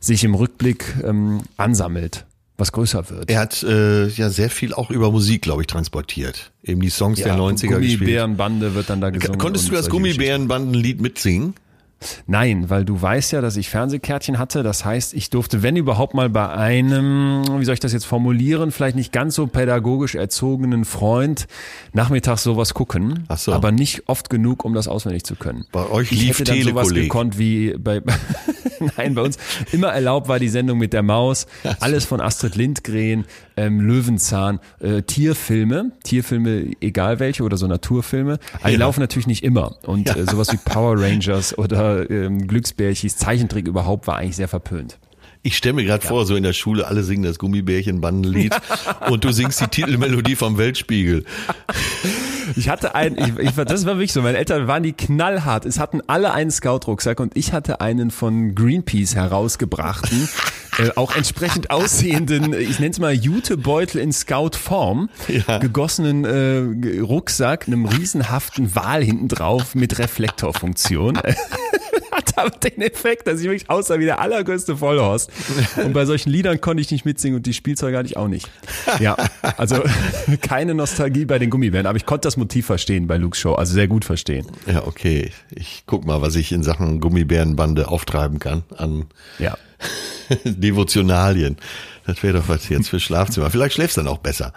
sich im Rückblick ähm, ansammelt. Was größer wird. Er hat äh, ja sehr viel auch über Musik, glaube ich, transportiert. Eben die Songs der 90er gespielt. Gummibärenbande wird dann da gesungen. Konntest du das. Gummibärenbandenlied mitsingen? Nein, weil du weißt ja, dass ich Fernsehkärtchen hatte. Das heißt, ich durfte, wenn überhaupt mal bei einem, wie soll ich das jetzt formulieren, vielleicht nicht ganz so pädagogisch erzogenen Freund nachmittags sowas gucken. Ach so. Aber nicht oft genug, um das auswendig zu können. Bei euch ich lief hätte dann sowas Telekolleg. gekonnt wie bei, nein, bei uns immer erlaubt war die Sendung mit der Maus. Alles von Astrid Lindgren, ähm, Löwenzahn, äh, Tierfilme, Tierfilme, egal welche oder so Naturfilme. Aber die Ja. laufen natürlich nicht immer. Und äh, sowas wie Power Rangers oder ähm, Glücksbärchis, Zeichentrick überhaupt war eigentlich sehr verpönt. Ich stelle mir gerade vor, so in der Schule, alle singen das Gummibärchenbandenlied und du singst die Titelmelodie vom Weltspiegel. Ich hatte ein, ich, ich, das war wirklich so, meine Eltern waren die knallhart. Es hatten alle einen Scout-Rucksack und ich hatte einen von Greenpeace herausgebrachten, äh, auch entsprechend aussehenden, ich nenne es mal Jutebeutel in Scout-Form, Ja. gegossenen äh, Rucksack, einem riesenhaften Wal hinten drauf mit Reflektorfunktion. Aber den Effekt, dass ich wirklich aussah wie der allergrößte Vollhorst. Und bei solchen Liedern konnte ich nicht mitsingen und die Spielzeuge hatte ich auch nicht. Ja, also keine Nostalgie bei den Gummibären, aber ich konnte das Motiv verstehen bei Luke's Show, also sehr gut verstehen. Ja, okay. Ich guck mal, was ich in Sachen Gummibärenbande auftreiben kann an Ja. Devotionalien. Das wäre doch was jetzt für Schlafzimmer. Vielleicht schläfst du dann auch besser.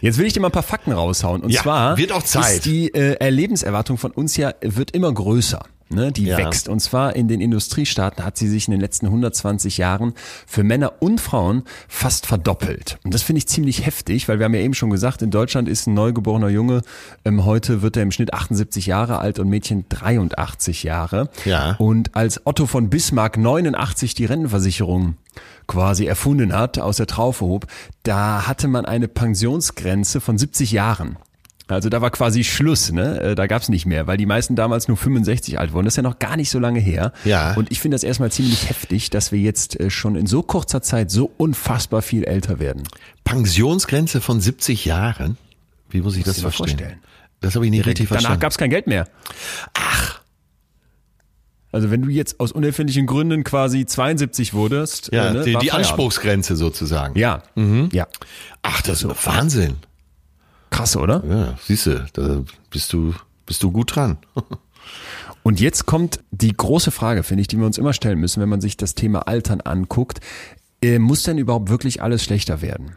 Jetzt will ich dir mal ein paar Fakten raushauen. Und Ja, zwar wird auch Zeit. ist die äh, Erlebenserwartung von uns ja wird immer größer. Ne, die Ja. wächst. Und zwar in den Industriestaaten hat sie sich in den letzten 120 Jahren für Männer und Frauen fast verdoppelt. Und das finde ich ziemlich heftig, weil wir haben ja eben schon gesagt, in Deutschland ist ein neugeborener Junge, ähm, heute wird er im Schnitt 78 Jahre alt und Mädchen 83 Jahre. Ja. Und als Otto von Bismarck 89 die Rentenversicherung quasi erfunden hat, aus der Traufe hob, da hatte man eine Pensionsgrenze von 70 Jahren. Also da war quasi Schluss, ne? Äh, Da gab's nicht mehr, weil die meisten damals nur 65 alt wurden. Das ist ja noch gar nicht so lange her. Ja. Und ich finde das erstmal ziemlich heftig, dass wir jetzt äh, schon in so kurzer Zeit so unfassbar viel älter werden. Pensionsgrenze von 70 Jahren? Wie muss ich das dir mal verstehen? vorstellen. Das habe ich nicht richtig Danach verstanden. gab's kein Geld mehr. Ach. Also wenn du jetzt aus unerfindlichen Gründen quasi 72 wurdest, ja, äh, ne, die, die. Anspruchsgrenze sozusagen. Ja, ja. Ach, das ist Wahnsinn. Krass, oder? Ja, siehst du, da bist du, bist du gut dran. Und jetzt kommt die große Frage, finde ich, die wir uns immer stellen müssen, wenn man sich das Thema Altern anguckt. Äh, muss denn überhaupt wirklich alles schlechter werden?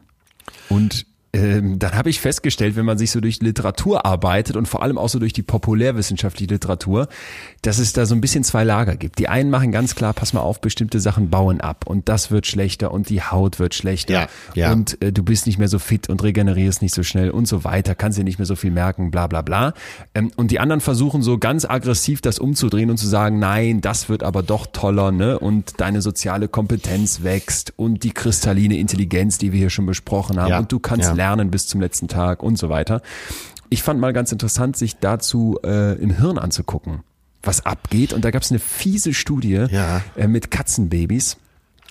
Und ähm, dann habe ich festgestellt, wenn man sich so durch Literatur arbeitet und vor allem auch so durch die populärwissenschaftliche Literatur, dass es da so ein bisschen zwei Lager gibt. Die einen machen ganz klar, pass mal auf, bestimmte Sachen bauen ab und das wird schlechter und die Haut wird schlechter Ja, ja. und äh, du bist nicht mehr so fit und regenerierst nicht so schnell und so weiter, kannst dir nicht mehr so viel merken, bla bla bla. Ähm, und die anderen versuchen so ganz aggressiv das umzudrehen und zu sagen, nein, das wird aber doch toller, ne? Und deine soziale Kompetenz wächst und die kristalline Intelligenz, die wir hier schon besprochen haben, Ja, und du kannst. Lernen bis zum letzten Tag und so weiter. Ich fand mal ganz interessant, sich dazu äh, im Hirn anzugucken, was abgeht. Und da gab es eine fiese Studie Ja. äh, mit Katzenbabys.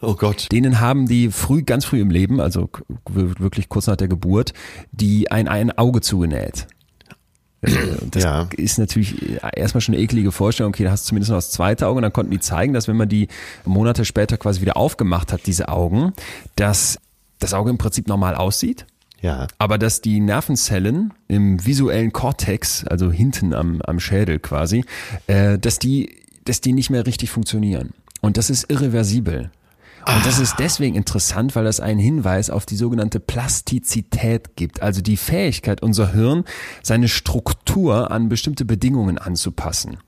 Oh Gott. Denen haben die früh, ganz früh im Leben, also wirklich kurz nach der Geburt, die ein, ein Auge zugenäht. Äh, Das Ja. ist natürlich erstmal schon eine eklige Vorstellung. Okay, da hast du zumindest noch das zweite Auge. Und dann konnten die zeigen, dass wenn man die Monate später quasi wieder aufgemacht hat, diese Augen, dass das Auge im Prinzip normal aussieht. Ja. Aber dass die Nervenzellen im visuellen Kortex, also hinten am, am Schädel quasi, äh, dass die, dass die nicht mehr richtig funktionieren. Und das ist irreversibel. Und das ist deswegen interessant, weil das einen Hinweis auf die sogenannte Plastizität gibt, also die Fähigkeit, unser Hirn seine Struktur an bestimmte Bedingungen anzupassen.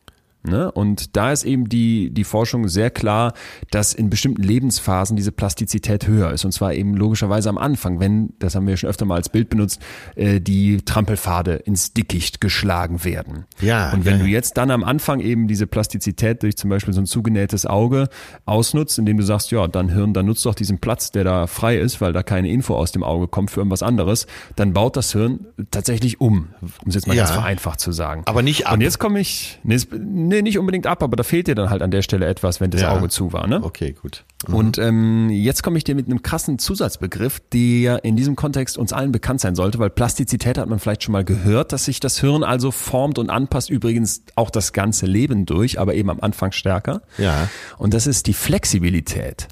Ne? Und da ist eben die, die Forschung sehr klar, dass in bestimmten Lebensphasen diese Plastizität höher ist. Und zwar eben logischerweise am Anfang, wenn, das haben wir schon öfter mal als Bild benutzt, äh, die Trampelpfade ins Dickicht geschlagen werden. Ja, Und wenn ja, du jetzt dann am Anfang eben diese Plastizität durch zum Beispiel so ein zugenähtes Auge ausnutzt, indem du sagst, ja, dann Hirn, dann nutzt doch diesen Platz, der da frei ist, weil da keine Info aus dem Auge kommt für irgendwas anderes, dann baut das Hirn tatsächlich um, um es jetzt mal Ja. ganz vereinfacht zu sagen. Aber nicht ab. Und jetzt komme ich, nee, nee, nicht unbedingt ab, aber da fehlt dir dann halt an der Stelle etwas, wenn das Ja. Auge zu war. Ne? Okay, gut. Und ähm, jetzt komme ich dir mit einem krassen Zusatzbegriff, der in diesem Kontext uns allen bekannt sein sollte, weil Plastizität hat man vielleicht schon mal gehört, dass sich das Hirn also formt und anpasst, übrigens auch das ganze Leben durch, aber eben am Anfang stärker. Ja. Und das ist die Flexibilität.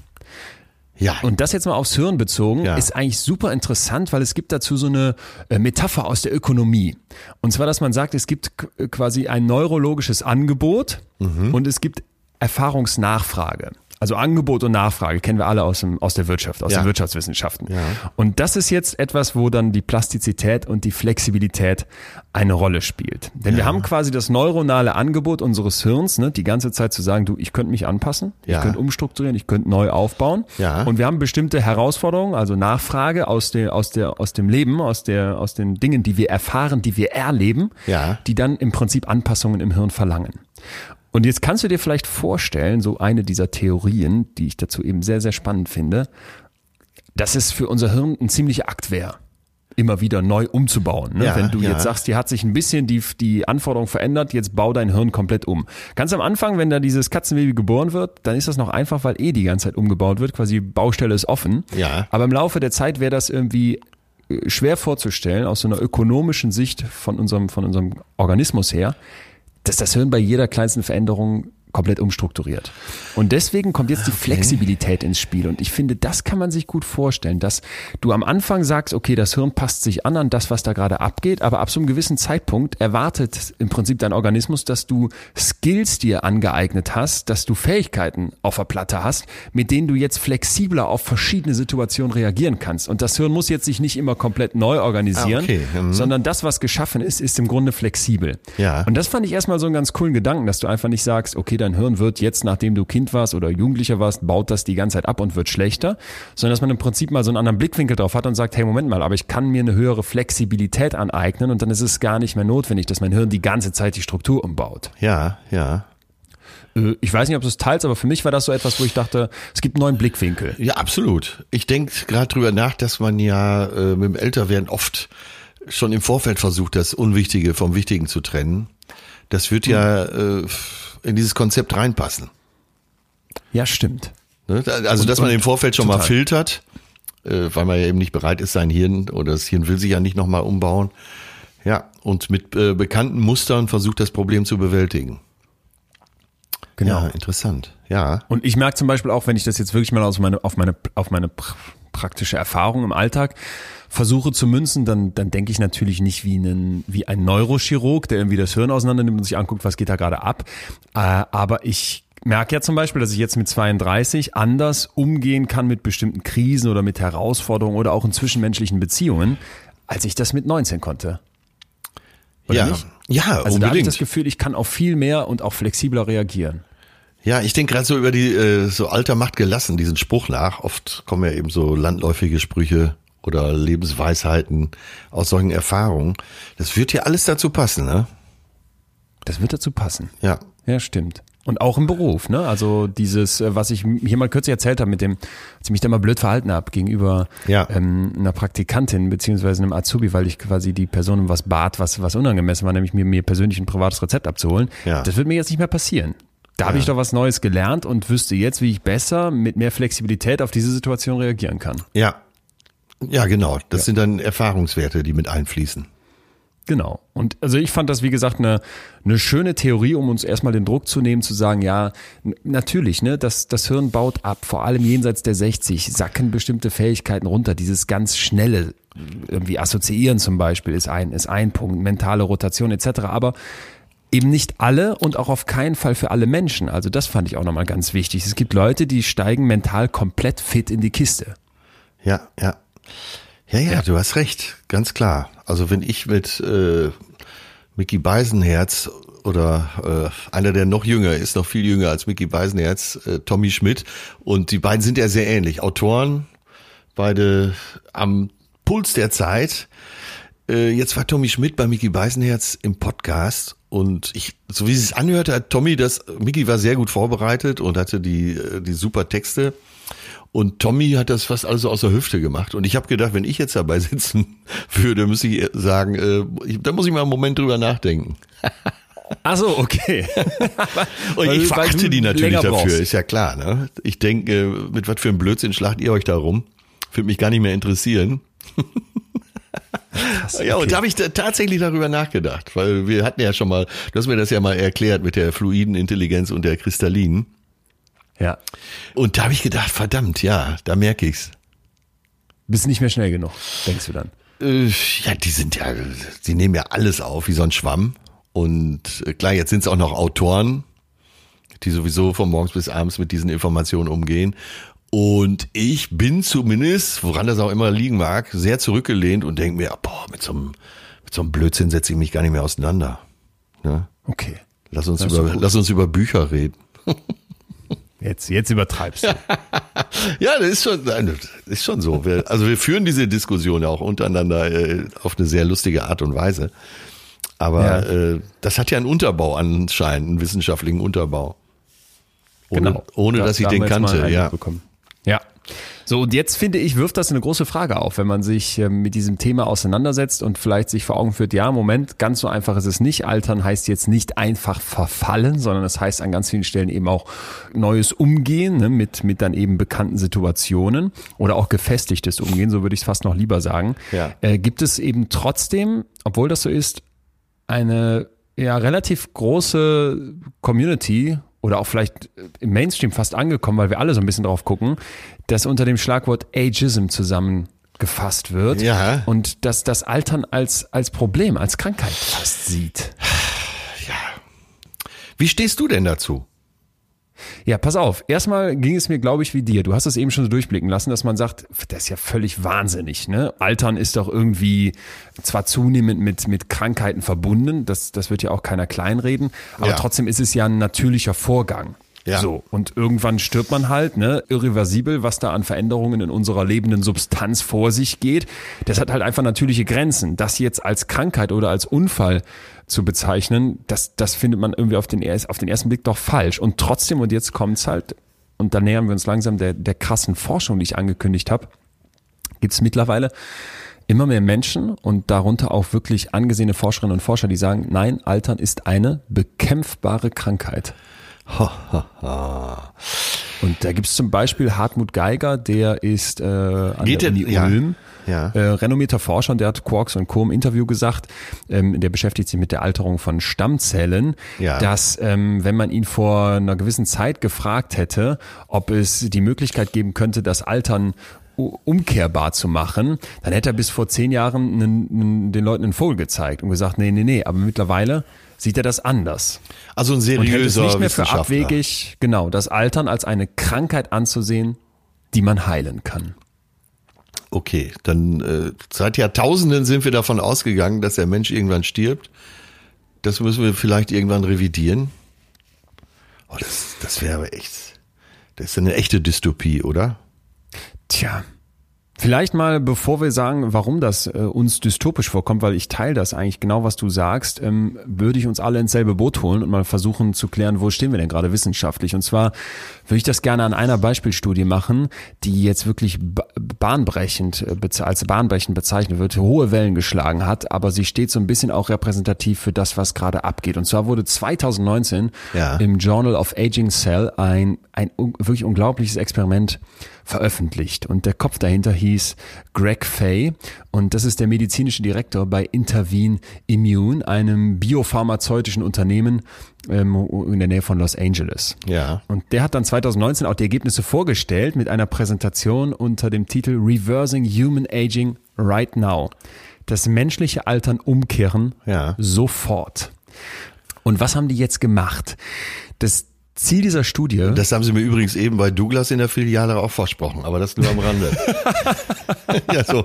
Ja. Und das jetzt mal aufs Hirn bezogen, Ja. ist eigentlich super interessant, weil es gibt dazu so eine äh, Metapher aus der Ökonomie. Und zwar, dass man sagt, es gibt quasi ein neurologisches Angebot Mhm. und es gibt Erfahrungsnachfrage. Also Angebot und Nachfrage kennen wir alle aus, dem, aus der Wirtschaft, aus Ja. den Wirtschaftswissenschaften. Ja. Und das ist jetzt etwas, wo dann die Plastizität und die Flexibilität eine Rolle spielt. Denn wir haben quasi das neuronale Angebot unseres Hirns, ne, die ganze Zeit zu sagen, du, ich könnte mich anpassen, Ja. ich könnte umstrukturieren, ich könnte neu aufbauen. Ja. Und wir haben bestimmte Herausforderungen, also Nachfrage aus, der, aus, der, aus dem Leben, aus, der, aus den Dingen, die wir erfahren, die wir erleben, Ja. die dann im Prinzip Anpassungen im Hirn verlangen. Und jetzt kannst du dir vielleicht vorstellen, so eine dieser Theorien, die ich dazu eben sehr, sehr spannend finde, dass es für unser Hirn ein ziemlicher Akt wäre, immer wieder neu umzubauen. Ne? Ja, Wenn du ja. jetzt sagst, hier hat sich ein bisschen die, die Anforderung verändert, jetzt bau dein Hirn komplett um. Ganz am Anfang, wenn da dieses Katzenbaby geboren wird, dann ist das noch einfach, weil eh die ganze Zeit umgebaut wird, quasi Baustelle ist offen. Ja. Aber im Laufe der Zeit wäre das irgendwie äh, schwer vorzustellen, aus so einer ökonomischen Sicht von unserem, von unserem Organismus her, dass das Hirn bei jeder kleinsten Veränderung komplett umstrukturiert. Und deswegen kommt jetzt die Flexibilität ins Spiel. Und ich finde, das kann man sich gut vorstellen, dass du am Anfang sagst, okay, das Hirn passt sich an an das, was da gerade abgeht, aber ab so einem gewissen Zeitpunkt erwartet im Prinzip dein Organismus, dass du Skills dir angeeignet hast, dass du Fähigkeiten auf der Platte hast, mit denen du jetzt flexibler auf verschiedene Situationen reagieren kannst. Und das Hirn muss jetzt sich nicht immer komplett neu organisieren, Ah, okay. Mhm. sondern das, was geschaffen ist, ist im Grunde flexibel. Ja. Und das fand ich erstmal so einen ganz coolen Gedanken, dass du einfach nicht sagst, okay, dein Hirn wird jetzt, nachdem du Kind warst oder Jugendlicher warst, baut das die ganze Zeit ab und wird schlechter, sondern dass man im Prinzip mal so einen anderen Blickwinkel drauf hat und sagt, hey, Moment mal, aber ich kann mir eine höhere Flexibilität aneignen und dann ist es gar nicht mehr notwendig, dass mein Hirn die ganze Zeit die Struktur umbaut. Ja, ja. Äh, Ich weiß nicht, ob du es teilst, aber für mich war das so etwas, wo ich dachte, es gibt einen neuen Blickwinkel. Ja, absolut. Ich denke gerade drüber nach, dass man ja äh, mit dem Älterwerden oft schon im Vorfeld versucht, das Unwichtige vom Wichtigen zu trennen. Das wird ja äh, in dieses Konzept reinpassen. Ja, stimmt. Ne? Also, dass man und- im Vorfeld schon mal total. filtert, äh, weil man ja eben nicht bereit ist, sein Hirn oder das Hirn will sich ja nicht nochmal umbauen. Ja, und mit äh, bekannten Mustern versucht das Problem zu bewältigen. Genau. Ja, interessant. Ja. Und ich merke zum Beispiel auch, wenn ich das jetzt wirklich mal aus meine, auf meine, auf meine pr praktische Erfahrung im Alltag versuche zu münzen, dann, dann denke ich natürlich nicht wie, einen, wie ein Neurochirurg, der irgendwie das Hirn auseinander nimmt und sich anguckt, was geht da gerade ab. Äh, aber ich merke ja zum Beispiel, dass ich jetzt mit 32 anders umgehen kann mit bestimmten Krisen oder mit Herausforderungen oder auch in zwischenmenschlichen Beziehungen, als ich das mit 19 konnte. Oder ja, nicht? ja, Also da habe ich unbedingt. das Gefühl, ich kann auf viel mehr und auch flexibler reagieren. Ja, ich denke gerade so über die äh, so Alter macht gelassen, diesen Spruch nach. Oft kommen ja eben so landläufige Sprüche oder Lebensweisheiten aus solchen Erfahrungen. Das wird ja alles dazu passen, ne? Das wird dazu passen. Ja. Ja, stimmt. Und auch im Beruf, ne? Also dieses, äh, was ich hier mal kürzlich erzählt habe mit dem, als ich mich da mal blöd verhalten habe gegenüber Ja. ähm, einer Praktikantin beziehungsweise einem Azubi, weil ich quasi die Person um was bat, was, was unangemessen war, nämlich mir, mir persönlich ein privates Rezept abzuholen. Ja. Das wird mir jetzt nicht mehr passieren. Da habe ich doch was Neues gelernt und wüsste jetzt, wie ich besser mit mehr Flexibilität auf diese Situation reagieren kann. Ja. Ja, genau. Das sind dann Erfahrungswerte, die mit einfließen. Genau. Und also ich fand das, wie gesagt, eine, eine schöne Theorie, um uns erstmal den Druck zu nehmen, zu sagen, ja, natürlich, ne, das, das Hirn baut ab, vor allem jenseits der 60, sacken bestimmte Fähigkeiten runter. Dieses ganz schnelle, irgendwie assoziieren zum Beispiel ist ein, ist ein Punkt, mentale Rotation etc. Aber eben nicht alle und auch auf keinen Fall für alle Menschen. Also das fand ich auch nochmal ganz wichtig. Es gibt Leute, die steigen mental komplett fit in die Kiste. Ja, ja. Ja, ja, du hast recht, ganz klar. Also wenn ich mit äh, Mickey Beisenherz oder äh, einer, der noch jünger ist, noch viel jünger als Mickey Beisenherz, äh, Tommy Schmidt, und die beiden sind ja sehr ähnlich. Autoren, beide am Puls der Zeit. Äh, jetzt war Tommy Schmidt bei Mickey Beisenherz im Podcast und ich, so wie es sich anhörte, hat Tommy das, Mickey war sehr gut vorbereitet und hatte die, äh, die super Texte. Und Tommy hat das fast alles so aus der Hüfte gemacht. Und ich habe gedacht, wenn ich jetzt dabei sitzen würde, müsste ich sagen, äh, ich, da muss ich mal einen Moment drüber nachdenken. Ach so, okay. Und ich verachte die natürlich dafür, brauchst. ist ja klar. Ne? Ich denke, mit was für einem Blödsinn schlacht ihr euch da rum? Würde mich gar nicht mehr interessieren. Ja, und da habe ich da tatsächlich darüber nachgedacht, weil wir hatten ja schon mal, du hast mir das ja mal erklärt mit der fluiden Intelligenz und der kristallinen. Ja. Und da habe ich gedacht, verdammt, ja, da merke ich's. Bist nicht mehr schnell genug, denkst du dann. Äh, ja, die sind ja, die nehmen ja alles auf wie so ein Schwamm. Und äh, klar, jetzt sind es auch noch Autoren, die sowieso von morgens bis abends mit diesen Informationen umgehen. Und ich bin zumindest, woran das auch immer liegen mag, sehr zurückgelehnt und denke mir, boah, mit so einem, mit so einem Blödsinn setze ich mich gar nicht mehr auseinander. Ne? Okay. Lass uns über, gut. lass uns über Bücher reden. Jetzt, jetzt übertreibst du. Ja, das ist schon, nein, das ist schon so. Wir, also wir führen diese Diskussion ja auch untereinander äh, auf eine sehr lustige Art und Weise. Aber Ja. äh, das hat ja einen Unterbau anscheinend, einen wissenschaftlichen Unterbau. Ohne, Genau. ohne Da- dass ich den kannte, ja. Ja. So, und jetzt finde ich, wirft das eine große Frage auf, wenn man sich äh, mit diesem Thema auseinandersetzt und vielleicht sich vor Augen führt, ja, Moment, ganz so einfach ist es nicht. Altern heißt jetzt nicht einfach verfallen, sondern es heißt an ganz vielen Stellen eben auch neues Umgehen ne, mit, mit dann eben bekannten Situationen oder auch gefestigtes Umgehen, so würde ich es fast noch lieber sagen. Ja. Äh, gibt es eben trotzdem, obwohl das so ist, eine ja relativ große Community oder auch vielleicht im Mainstream fast angekommen, weil wir alle so ein bisschen drauf gucken, dass unter dem Schlagwort Ageism zusammengefasst wird Ja. und dass das Altern als, als Problem, als Krankheit fast sieht. Wie stehst du denn dazu? Ja, pass auf. Erstmal ging es mir, glaube ich, wie dir. Du hast es eben schon so durchblicken lassen, dass man sagt, das ist ja völlig wahnsinnig. Ne? Altern ist doch irgendwie zwar zunehmend mit, mit Krankheiten verbunden, das, das wird ja auch keiner kleinreden, aber Ja. trotzdem ist es ja ein natürlicher Vorgang. Ja. So, und irgendwann stirbt man halt, ne, irreversibel, was da an Veränderungen in unserer lebenden Substanz vor sich geht. Das hat halt einfach natürliche Grenzen. Das jetzt als Krankheit oder als Unfall zu bezeichnen, das, das findet man irgendwie auf den, auf den ersten Blick doch falsch. Und trotzdem, und jetzt kommt's halt, und da nähern wir uns langsam der, der krassen Forschung, die ich angekündigt habe, gibt es mittlerweile immer mehr Menschen und darunter auch wirklich angesehene Forscherinnen und Forscher, die sagen, nein, Altern ist eine bekämpfbare Krankheit. Und da gibt es zum Beispiel Hartmut Geiger, der ist äh, an Geht der Uni ja, Ulm. ja. Äh, renommierter Forscher und der hat Quarks und Co. im Interview gesagt, ähm, der beschäftigt sich mit der Alterung von Stammzellen, Ja. dass ähm, wenn man ihn vor einer gewissen Zeit gefragt hätte, ob es die Möglichkeit geben könnte, das Altern umkehrbar zu machen, dann hätte er bis vor zehn Jahren einen, einen, den Leuten einen Vogel gezeigt und gesagt, nee, nee, nee, aber mittlerweile sieht er das anders. Also ein Und hält es seriöser nicht mehr für abwegig, genau, das Altern als eine Krankheit anzusehen, die man heilen kann. Okay, dann äh, seit Jahrtausenden sind wir davon ausgegangen, dass der Mensch irgendwann stirbt. Das müssen wir vielleicht irgendwann revidieren. Oh, das, das wäre aber echt, das ist eine echte Dystopie, oder? Tja. Vielleicht mal, bevor wir sagen, warum das äh, uns dystopisch vorkommt, weil ich teile das eigentlich genau, was du sagst, ähm, würde ich uns alle ins selbe Boot holen und mal versuchen zu klären, wo stehen wir denn gerade wissenschaftlich. Und zwar würde ich das gerne an einer Beispielstudie machen, die jetzt wirklich ba- bahnbrechend äh, als bahnbrechend bezeichnet wird, hohe Wellen geschlagen hat, aber sie steht so ein bisschen auch repräsentativ für das, was gerade abgeht. Und zwar wurde 2019 Ja. im Journal of Aging Cell ein, ein wirklich unglaubliches Experiment veröffentlicht. Und der Kopf dahinter hieß Greg Fay. Und das ist der medizinische Direktor bei Intervene Immune, einem biopharmazeutischen Unternehmen ähm, in der Nähe von Los Angeles. Ja. Und der hat dann 2019 auch die Ergebnisse vorgestellt mit einer Präsentation unter dem Titel Reversing Human Aging Right Now. Das menschliche Altern umkehren Ja. sofort. Und was haben die jetzt gemacht? Das Ziel dieser Studie. Das haben sie mir übrigens eben bei Douglas in der Filiale auch versprochen, aber das nur am Rande. ja, so.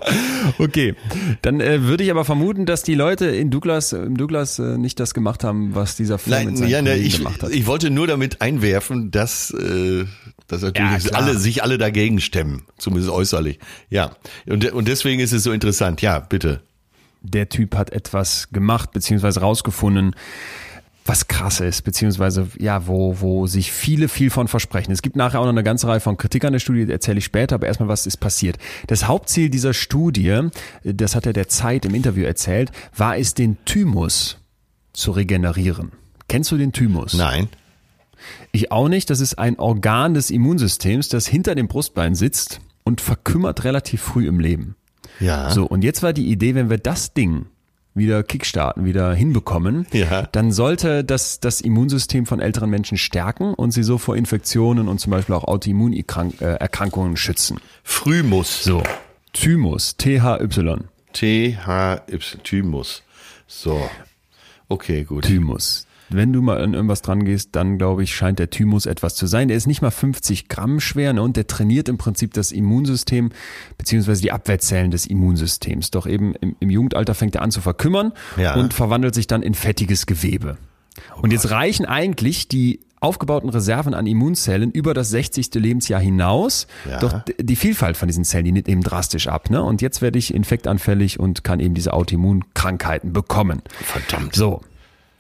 Okay, dann äh, würde ich aber vermuten, dass die Leute in Douglas, im Douglas äh, nicht das gemacht haben, was dieser Film Nein, seinen ja, ne, ich, gemacht hat. ich wollte nur damit einwerfen, dass, äh, dass natürlich Ja, alle, sich alle dagegen stemmen, zumindest äußerlich. Ja, und, und deswegen ist es so interessant. Ja, bitte. der Typ hat etwas gemacht, beziehungsweise rausgefunden, was krass ist, beziehungsweise ja, wo, wo sich viele viel von versprechen. Es gibt nachher auch noch eine ganze Reihe von Kritik an der Studie, die erzähle ich später, aber erstmal, was ist passiert. Das Hauptziel dieser Studie, das hat er der Zeit im Interview erzählt, war es, den Thymus zu regenerieren. Kennst du den Thymus? Nein. Ich auch nicht. Das ist ein Organ des Immunsystems, das hinter dem Brustbein sitzt und verkümmert relativ früh im Leben. Ja. So, und jetzt war die Idee, wenn wir das Ding wieder kickstarten, wieder hinbekommen, Ja. dann sollte das das Immunsystem von älteren Menschen stärken und sie so vor Infektionen und zum Beispiel auch Autoimmunerkrankungen schützen. Frühmus. So, Thymus, T-H-Y, T-H-Y, Thymus. So. Okay, gut. Thymus. Wenn du mal an irgendwas dran gehst, dann glaube ich, scheint der Thymus etwas zu sein. Der ist nicht mal 50 Gramm schwer ne? und der trainiert im Prinzip das Immunsystem beziehungsweise die Abwehrzellen des Immunsystems. Doch eben im, im Jugendalter fängt er an zu verkümmern Ja. und verwandelt sich dann in fettiges Gewebe. und jetzt reichen eigentlich die aufgebauten Reserven an Immunzellen über das 60. Lebensjahr hinaus. Ja. Doch die Vielfalt von diesen Zellen, die nimmt eben drastisch ab. Ne? Und jetzt werde ich infektanfällig und kann eben diese Autoimmunkrankheiten bekommen. Verdammt. So.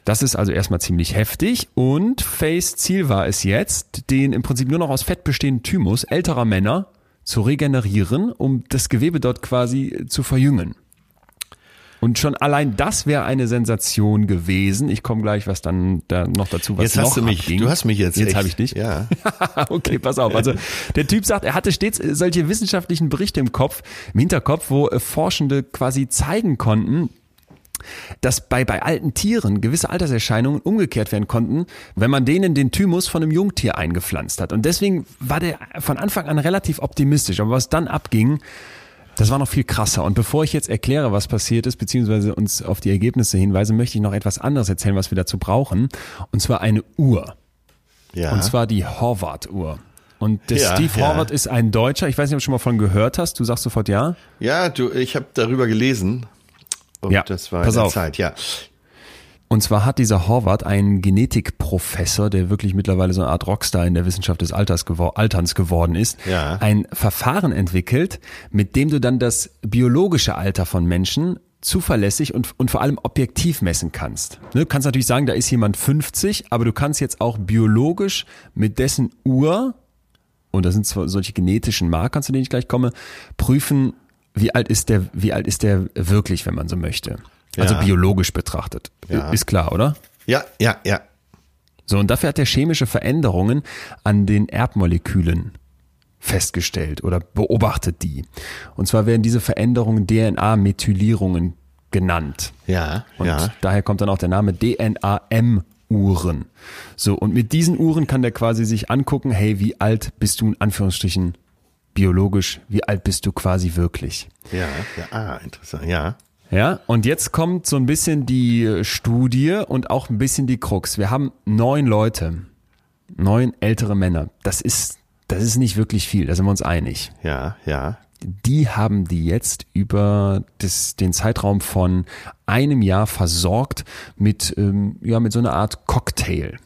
Das ist also erstmal ziemlich heftig und Fays Ziel war es jetzt, den im Prinzip nur noch aus Fett bestehenden Thymus älterer Männer zu regenerieren, um das Gewebe dort quasi zu verjüngen. Und schon allein das wäre eine Sensation gewesen. Ich komme gleich, was dann da noch dazu, was Jetzt hast du mich, abging. du hast mich jetzt. Jetzt habe ich dich. Ja. okay, pass auf. Also der Typ sagt, er hatte stets solche wissenschaftlichen Berichte im Kopf, im Hinterkopf, wo äh, Forschende quasi zeigen konnten, dass bei, bei alten Tieren gewisse Alterserscheinungen umgekehrt werden konnten, wenn man denen den Thymus von einem Jungtier eingepflanzt hat. Und deswegen war der von Anfang an relativ optimistisch. Aber was dann abging, das war noch viel krasser. Und bevor ich jetzt erkläre, was passiert ist, beziehungsweise uns auf die Ergebnisse hinweise, möchte ich noch etwas anderes erzählen, was wir dazu brauchen. Und zwar eine Uhr. Ja. Und zwar die Horvath-Uhr. Und der Ja, Steve ja. Horvath ist ein Deutscher. Ich weiß nicht, ob du schon mal von gehört hast. Du sagst sofort ja. ja, du, ich habe darüber gelesen. Und Ja, das war pass auf. Zeit, ja. Und zwar hat dieser Horvath einen Genetikprofessor, der wirklich mittlerweile so eine Art Rockstar in der Wissenschaft des Alters gewor Alterns geworden ist, Ja. ein Verfahren entwickelt, mit dem du dann das biologische Alter von Menschen zuverlässig und, und vor allem objektiv messen kannst. Ne, Du kannst natürlich sagen, da ist jemand 50, aber du kannst jetzt auch biologisch mit dessen Uhr, und das sind zwar solche genetischen Marker, zu denen ich gleich komme, prüfen, wie alt ist der, wie alt ist der wirklich, wenn man so möchte. Also Ja. biologisch betrachtet. Ja. Ist klar, oder? Ja, ja, ja. So, und dafür hat er chemische Veränderungen an den Erbmolekülen festgestellt oder beobachtet die. Und zwar werden diese Veränderungen DNA-Methylierungen genannt. Ja, Und ja. daher kommt dann auch der Name DNAM-Uhren. So, und mit diesen Uhren kann der quasi sich angucken, hey, wie alt bist du in Anführungsstrichen biologisch, wie alt bist du quasi wirklich? Ja, ja, ah, interessant, ja. Ja, und jetzt kommt so ein bisschen die Studie und auch ein bisschen die Krux. Wir haben neun Leute, neun ältere Männer. Das ist, das ist nicht wirklich viel, da sind wir uns einig. Ja, ja. Die haben die jetzt über das, den Zeitraum von einem Jahr versorgt mit, ähm, ja, mit so einer Art Cocktail.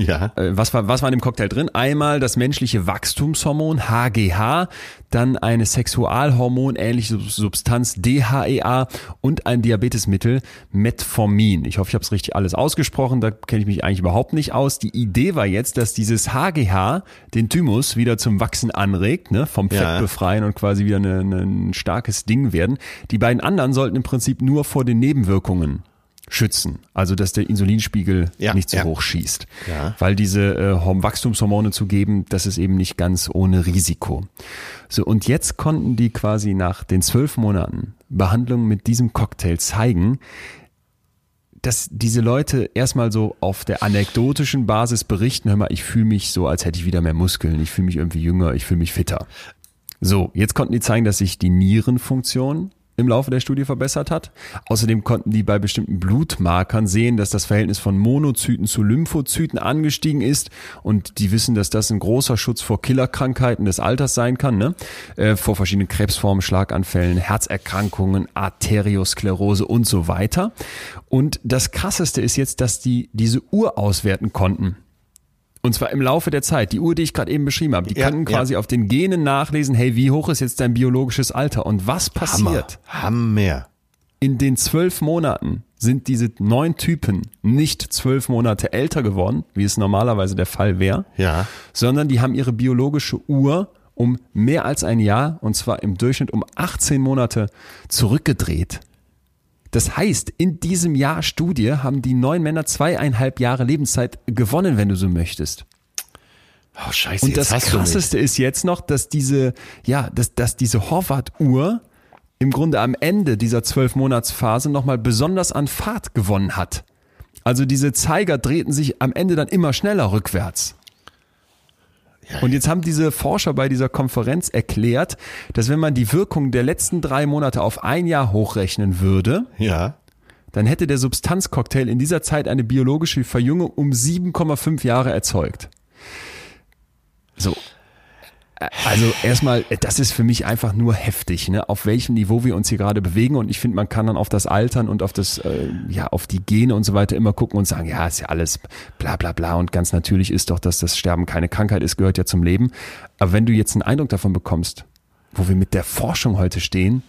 Ja. Äh, was war, was war in dem Cocktail drin? Einmal das menschliche Wachstumshormon HGH, dann eine Sexualhormon ähnliche Substanz DHEA und ein Diabetesmittel Metformin. Ich hoffe, ich habe es richtig alles ausgesprochen, da kenne ich mich eigentlich überhaupt nicht aus. Die Idee war jetzt, dass dieses HGH den Thymus wieder zum Wachsen anregt, ne, vom Fett Ja. befreien und quasi wieder eine, eine, ein starkes Ding werden. Die beiden anderen sollten im Prinzip nur vor den Nebenwirkungen schützen. Also, dass der Insulinspiegel Ja, nicht zu ja. hoch schießt. Ja. Weil diese äh, Horm- Wachstumshormone zu geben, das ist eben nicht ganz ohne Risiko. So, und jetzt konnten die quasi nach den zwölf Monaten Behandlung mit diesem Cocktail zeigen, dass diese Leute erstmal so auf der anekdotischen Basis berichten, hör mal, ich fühle mich so, als hätte ich wieder mehr Muskeln, ich fühle mich irgendwie jünger, ich fühle mich fitter. So, jetzt konnten die zeigen, dass sich die Nierenfunktion im Laufe der Studie verbessert hat. Außerdem konnten die bei bestimmten Blutmarkern sehen, dass das Verhältnis von Monozyten zu Lymphozyten angestiegen ist und die wissen, dass das ein großer Schutz vor Killerkrankheiten des Alters sein kann, ne? Äh, vor verschiedenen Krebsformen, Schlaganfällen, Herzerkrankungen, Arteriosklerose und so weiter. Und das Krasseste ist jetzt, dass die diese Uhr auswerten konnten. Und zwar im Laufe der Zeit. Die Uhr, die ich gerade eben beschrieben habe, die Ja, können quasi auf den Genen nachlesen, hey, wie hoch ist jetzt dein biologisches Alter? Und was passiert? Hammer. Hammer. In den zwölf Monaten sind diese neun Typen nicht zwölf Monate älter geworden, wie es normalerweise der Fall wäre, Ja. sondern die haben ihre biologische Uhr um mehr als ein Jahr, und zwar im Durchschnitt um 18 Monate zurückgedreht. Das heißt, in diesem Jahr Studie haben die neun Männer zweieinhalb Jahre Lebenszeit gewonnen, wenn du so möchtest. Oh, scheiße, Und das krasseste ist jetzt noch, dass diese, ja, dass, dass diese Horvath-Uhr im Grunde am Ende dieser zwölf Monatsphase nochmal besonders an Fahrt gewonnen hat. Also diese Zeiger drehten sich am Ende dann immer schneller rückwärts. Und jetzt haben diese Forscher bei dieser Konferenz erklärt, dass wenn man die Wirkung der letzten drei Monate auf ein Jahr hochrechnen würde, Ja. dann hätte der Substanzcocktail in dieser Zeit eine biologische Verjüngung um 7,5 Jahre erzeugt. So. Also erstmal, das ist für mich einfach nur heftig, ne? auf welchem Niveau wir uns hier gerade bewegen. Und ich finde, man kann dann auf das Altern und auf das, äh, ja, auf die Gene und so weiter immer gucken und sagen, ja, ist ja alles bla bla bla. Und ganz natürlich ist doch, dass das Sterben keine Krankheit ist, gehört ja zum Leben. Aber wenn du jetzt einen Eindruck davon bekommst, wo wir mit der Forschung heute stehen,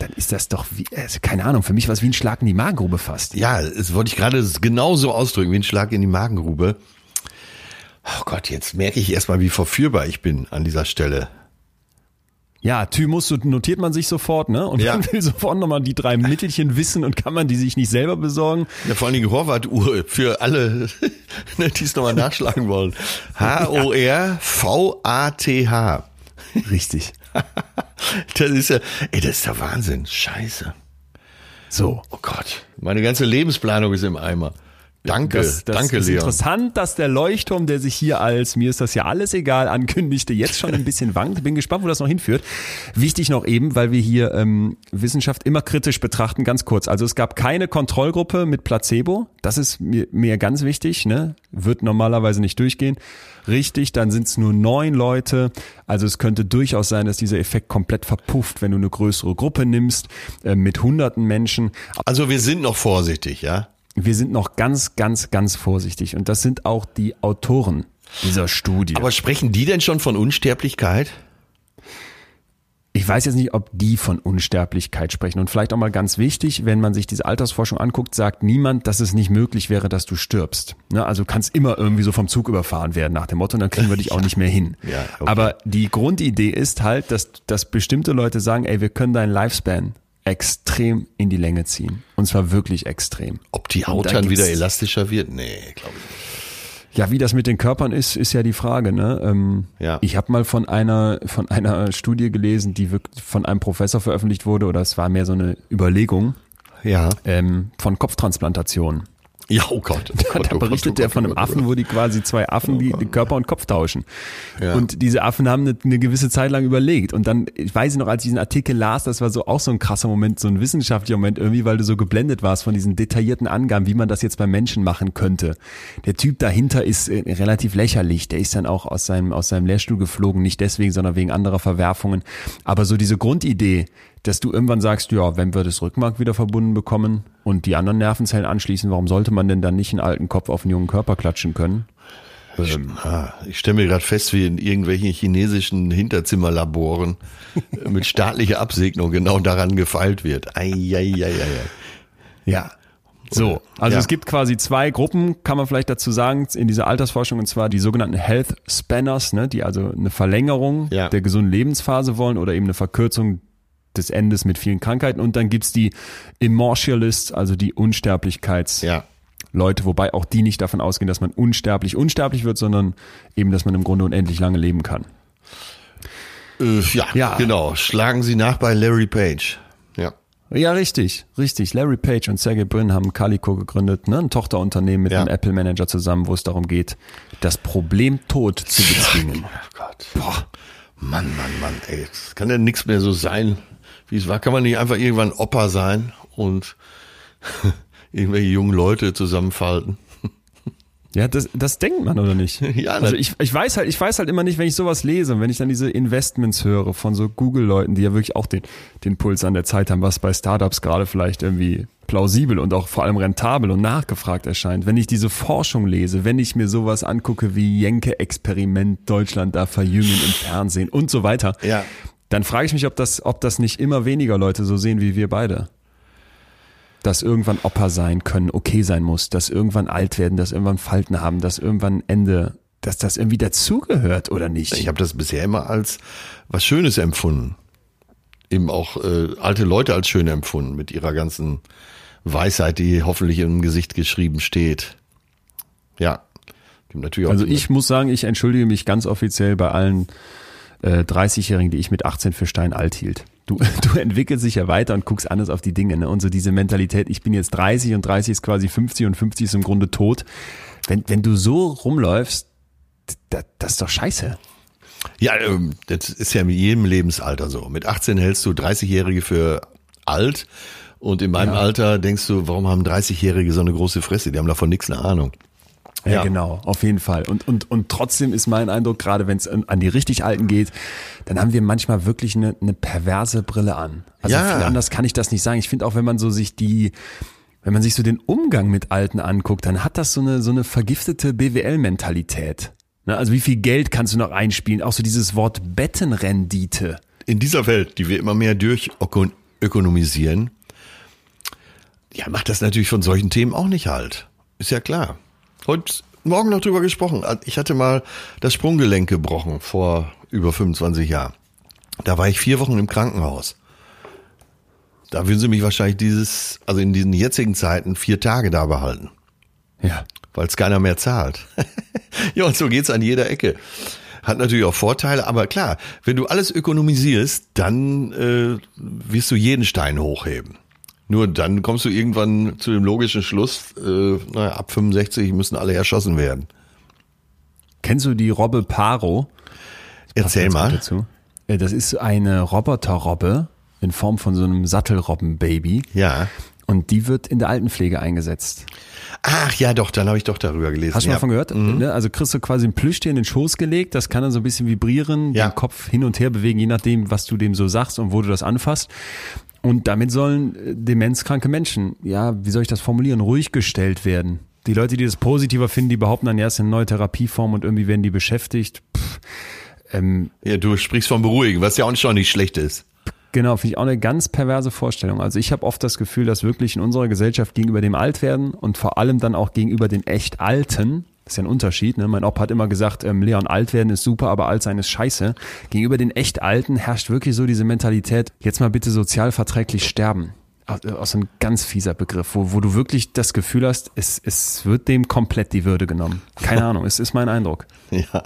dann ist das doch wie, also keine Ahnung, für mich war es wie ein Schlag in die Magengrube fast. Ja, das wollte ich gerade genauso ausdrücken, wie ein Schlag in die Magengrube. Oh Gott, jetzt merke ich erstmal, wie verführbar ich bin an dieser Stelle. Ja, Thymus notiert man sich sofort, ne? Und Ja. man will sofort nochmal die drei Mittelchen wissen und kann man die sich nicht selber besorgen. Ja, vor allen Dingen Horvath-Uhr für alle, ne, die es nochmal nachschlagen wollen. H-O-R-V-A-T-H. Richtig. Das ist ja, ey, das ist der Wahnsinn. Scheiße. So. Oh Gott. Meine ganze Lebensplanung ist im Eimer. Danke, Das, das danke, ist Leon. interessant, dass der Leuchtturm, der sich hier als mir ist das ja alles egal ankündigte, jetzt schon ein bisschen wankt. Bin gespannt, wo das noch hinführt. Wichtig noch eben, weil wir hier ähm, Wissenschaft immer kritisch betrachten, ganz kurz. Also es gab keine Kontrollgruppe mit Placebo. Das ist mir, mir ganz wichtig. Ne? Wird normalerweise nicht durchgehen. Richtig, dann sind es nur neun Leute. Also es könnte durchaus sein, dass dieser Effekt komplett verpufft, wenn du eine größere Gruppe nimmst äh, mit hunderten Menschen. Also wir sind noch vorsichtig, ja? Wir sind noch ganz, ganz, ganz vorsichtig. Und das sind auch die Autoren dieser Studie. Aber sprechen die denn schon von Unsterblichkeit? ich weiß jetzt nicht, ob die von Unsterblichkeit sprechen. Und vielleicht auch mal ganz wichtig, wenn man sich diese Altersforschung anguckt, sagt niemand, dass es nicht möglich wäre, dass du stirbst. Ne? Also du kannst immer irgendwie so vom Zug überfahren werden nach dem Motto, und dann kriegen wir dich auch nicht mehr hin. Ja, okay. Aber die Grundidee ist halt, dass, dass bestimmte Leute sagen, ey, wir können deinen Lifespan extrem in die Länge ziehen. Und zwar wirklich extrem. Ob die Haut da dann wieder elastischer wird? Nee, glaube ich nicht. Ja, wie das mit den Körpern ist, ist ja die Frage. Ne? Ähm, Ja. Ich habe mal von einer von einer Studie gelesen, die wirklich von einem Professor veröffentlicht wurde, oder es war mehr so eine Überlegung Ja. ähm, von Kopftransplantationen. Ja, oh Gott. Oh Gott, Da oh Gott, berichtet oh der Gott, von oh einem oh Affen, wo die quasi zwei Affen die, die Körper und Kopf tauschen. Ja. Und diese Affen haben eine, eine gewisse Zeit lang überlegt. Und dann, ich weiß noch, als ich diesen Artikel las, das war so auch so ein krasser Moment, so ein wissenschaftlicher Moment irgendwie, weil du so geblendet warst von diesen detaillierten Angaben, wie man das jetzt beim Menschen machen könnte. Der Typ dahinter ist äh, relativ lächerlich. Der ist dann auch aus seinem, aus seinem Lehrstuhl geflogen, nicht deswegen, sondern wegen anderer Verwerfungen. Aber so diese Grundidee, dass du irgendwann sagst, ja, wenn wir das Rückmark wieder verbunden bekommen und die anderen Nervenzellen anschließen, warum sollte man denn dann nicht einen alten Kopf auf einen jungen Körper klatschen können? Ah, ich stelle mir gerade fest, wie in irgendwelchen chinesischen Hinterzimmerlaboren mit staatlicher Absegnung genau daran gefeilt wird. Eieieiei. Ja. So, also Ja. es gibt quasi zwei Gruppen, kann man vielleicht dazu sagen, in dieser Altersforschung, und zwar die sogenannten Health Spanners, ne, die also eine Verlängerung Ja. der gesunden Lebensphase wollen oder eben eine Verkürzung des Endes mit vielen Krankheiten. Und dann gibt's die Immortalists, also die Unsterblichkeits Ja. Leute, wobei auch die nicht davon ausgehen, dass man unsterblich unsterblich wird, sondern eben, dass man im Grunde unendlich lange leben kann. Äh, ja, Ja. genau. Schlagen Sie nach bei Larry Page. Ja. Ja, richtig, richtig. Larry Page und Sergey Brin haben Calico gegründet, ne? ein Tochterunternehmen mit Ja. einem Apple-Manager zusammen, wo es darum geht, das Problem Tod zu bezwingen. Oh Gott. Boah. Mann, Mann, Mann, ey. Es kann ja nichts mehr so sein, wie es war. Kann man nicht einfach irgendwann Opa sein und irgendwelche jungen Leute zusammenfalten? Ja, das, das denkt man, oder nicht? Ja, also ich, ich weiß halt, ich weiß halt immer nicht, wenn ich sowas lese und wenn ich dann diese Investments höre von so Google-Leuten, die ja wirklich auch den, den Puls an der Zeit haben, was bei Startups gerade vielleicht irgendwie plausibel und auch vor allem rentabel und nachgefragt erscheint. Wenn ich diese Forschung lese, wenn ich mir sowas angucke wie Jenke-Experiment Deutschland da verjüngen im Fernsehen und so weiter, Ja. Dann frage ich mich, ob das, ob das nicht immer weniger Leute so sehen wie wir beide. Dass irgendwann Opa sein können, okay sein muss, dass irgendwann alt werden, dass irgendwann Falten haben, dass irgendwann ein Ende, dass das irgendwie dazugehört oder nicht. Ich habe das bisher immer als was Schönes empfunden. Eben auch äh, alte Leute als schön empfunden mit ihrer ganzen Weisheit, die hoffentlich im Gesicht geschrieben steht. Ja. Gibt natürlich auch also ich muss sagen, ich entschuldige mich ganz offiziell bei allen äh, 30-Jährigen, die ich mit 18 für steinalt hielt. Du, du entwickelst dich ja weiter und guckst anders auf die Dinge. Ne? Und so diese Mentalität, ich bin jetzt 30 und 30 ist quasi 50 und 50 ist im Grunde tot. Wenn, wenn du so rumläufst, das, das ist doch scheiße. Ja, ähm, das ist ja mit jedem Lebensalter so. Mit 18 hältst du 30-Jährige für alt und in meinem Ja. Alter denkst du, warum haben 30-Jährige so eine große Fresse? Die haben davon nichts eine Ahnung. Ja, Ja. genau, auf jeden Fall. Und, und, und trotzdem ist mein Eindruck, gerade wenn es an die richtig Alten geht, dann haben wir manchmal wirklich eine, eine perverse Brille an. Also Ja. viel anders kann ich das nicht sagen. Ich finde auch, wenn man so sich die, wenn man sich so den Umgang mit Alten anguckt, dann hat das so eine, so eine vergiftete BWL-Mentalität. Ne? Also wie viel Geld kannst du noch einspielen? Auch so dieses Wort Bettenrendite. In dieser Welt, die wir immer mehr durchökonomisieren, ja, macht das natürlich von solchen Themen auch nicht halt. Ist ja klar. Heute Morgen noch drüber gesprochen. Ich hatte mal das Sprunggelenk gebrochen vor über 25 Jahren. Da war ich vier Wochen im Krankenhaus. Da würden sie mich wahrscheinlich dieses, also in diesen jetzigen Zeiten vier Tage da behalten, Ja. weil es keiner mehr zahlt. ja, und so geht's an jeder Ecke. Hat natürlich auch Vorteile, aber klar, wenn du alles ökonomisierst, dann äh, wirst du jeden Stein hochheben. Nur dann kommst du irgendwann zu dem logischen Schluss, äh, naja, ab 65 müssen alle erschossen werden. Kennst du die Robbe Paro? Erzähl mal. Dazu. Äh, Das ist eine Roboterrobbe in Form von so einem Sattelrobbenbaby. Ja. Und die wird in der Altenpflege eingesetzt. Ach ja, doch, dann habe ich doch darüber gelesen. Hast du ja. mal davon gehört? Ne? Also kriegst du quasi ein Plüschtier in den Schoß gelegt, das kann dann so ein bisschen vibrieren, Ja. den Kopf hin und her bewegen, je nachdem, was du dem so sagst und wo du das anfasst. Und damit sollen äh, demenzkranke Menschen, ja, wie soll ich das formulieren, ruhig gestellt werden. Die Leute, die das positiver finden, die behaupten dann, ja, es ist eine neue Therapieform und irgendwie werden die beschäftigt. Pff, ähm, Ja, du sprichst von Beruhigen, was ja auch schon nicht schlecht ist. Genau, finde ich auch eine ganz perverse Vorstellung. Also ich habe oft das Gefühl, dass wirklich in unserer Gesellschaft gegenüber dem Altwerden und vor allem dann auch gegenüber den echt Alten, das ist ja ein Unterschied, ne? mein Opa hat immer gesagt, ähm, Leon, alt werden ist super, aber alt sein ist scheiße. Gegenüber den echt Alten herrscht wirklich so diese Mentalität, jetzt mal bitte sozialverträglich sterben. Aus aus ein ganz fieser Begriff, wo, wo du wirklich das Gefühl hast, es, es wird dem komplett die Würde genommen. Keine Ahnung, es ist mein Eindruck. Ja,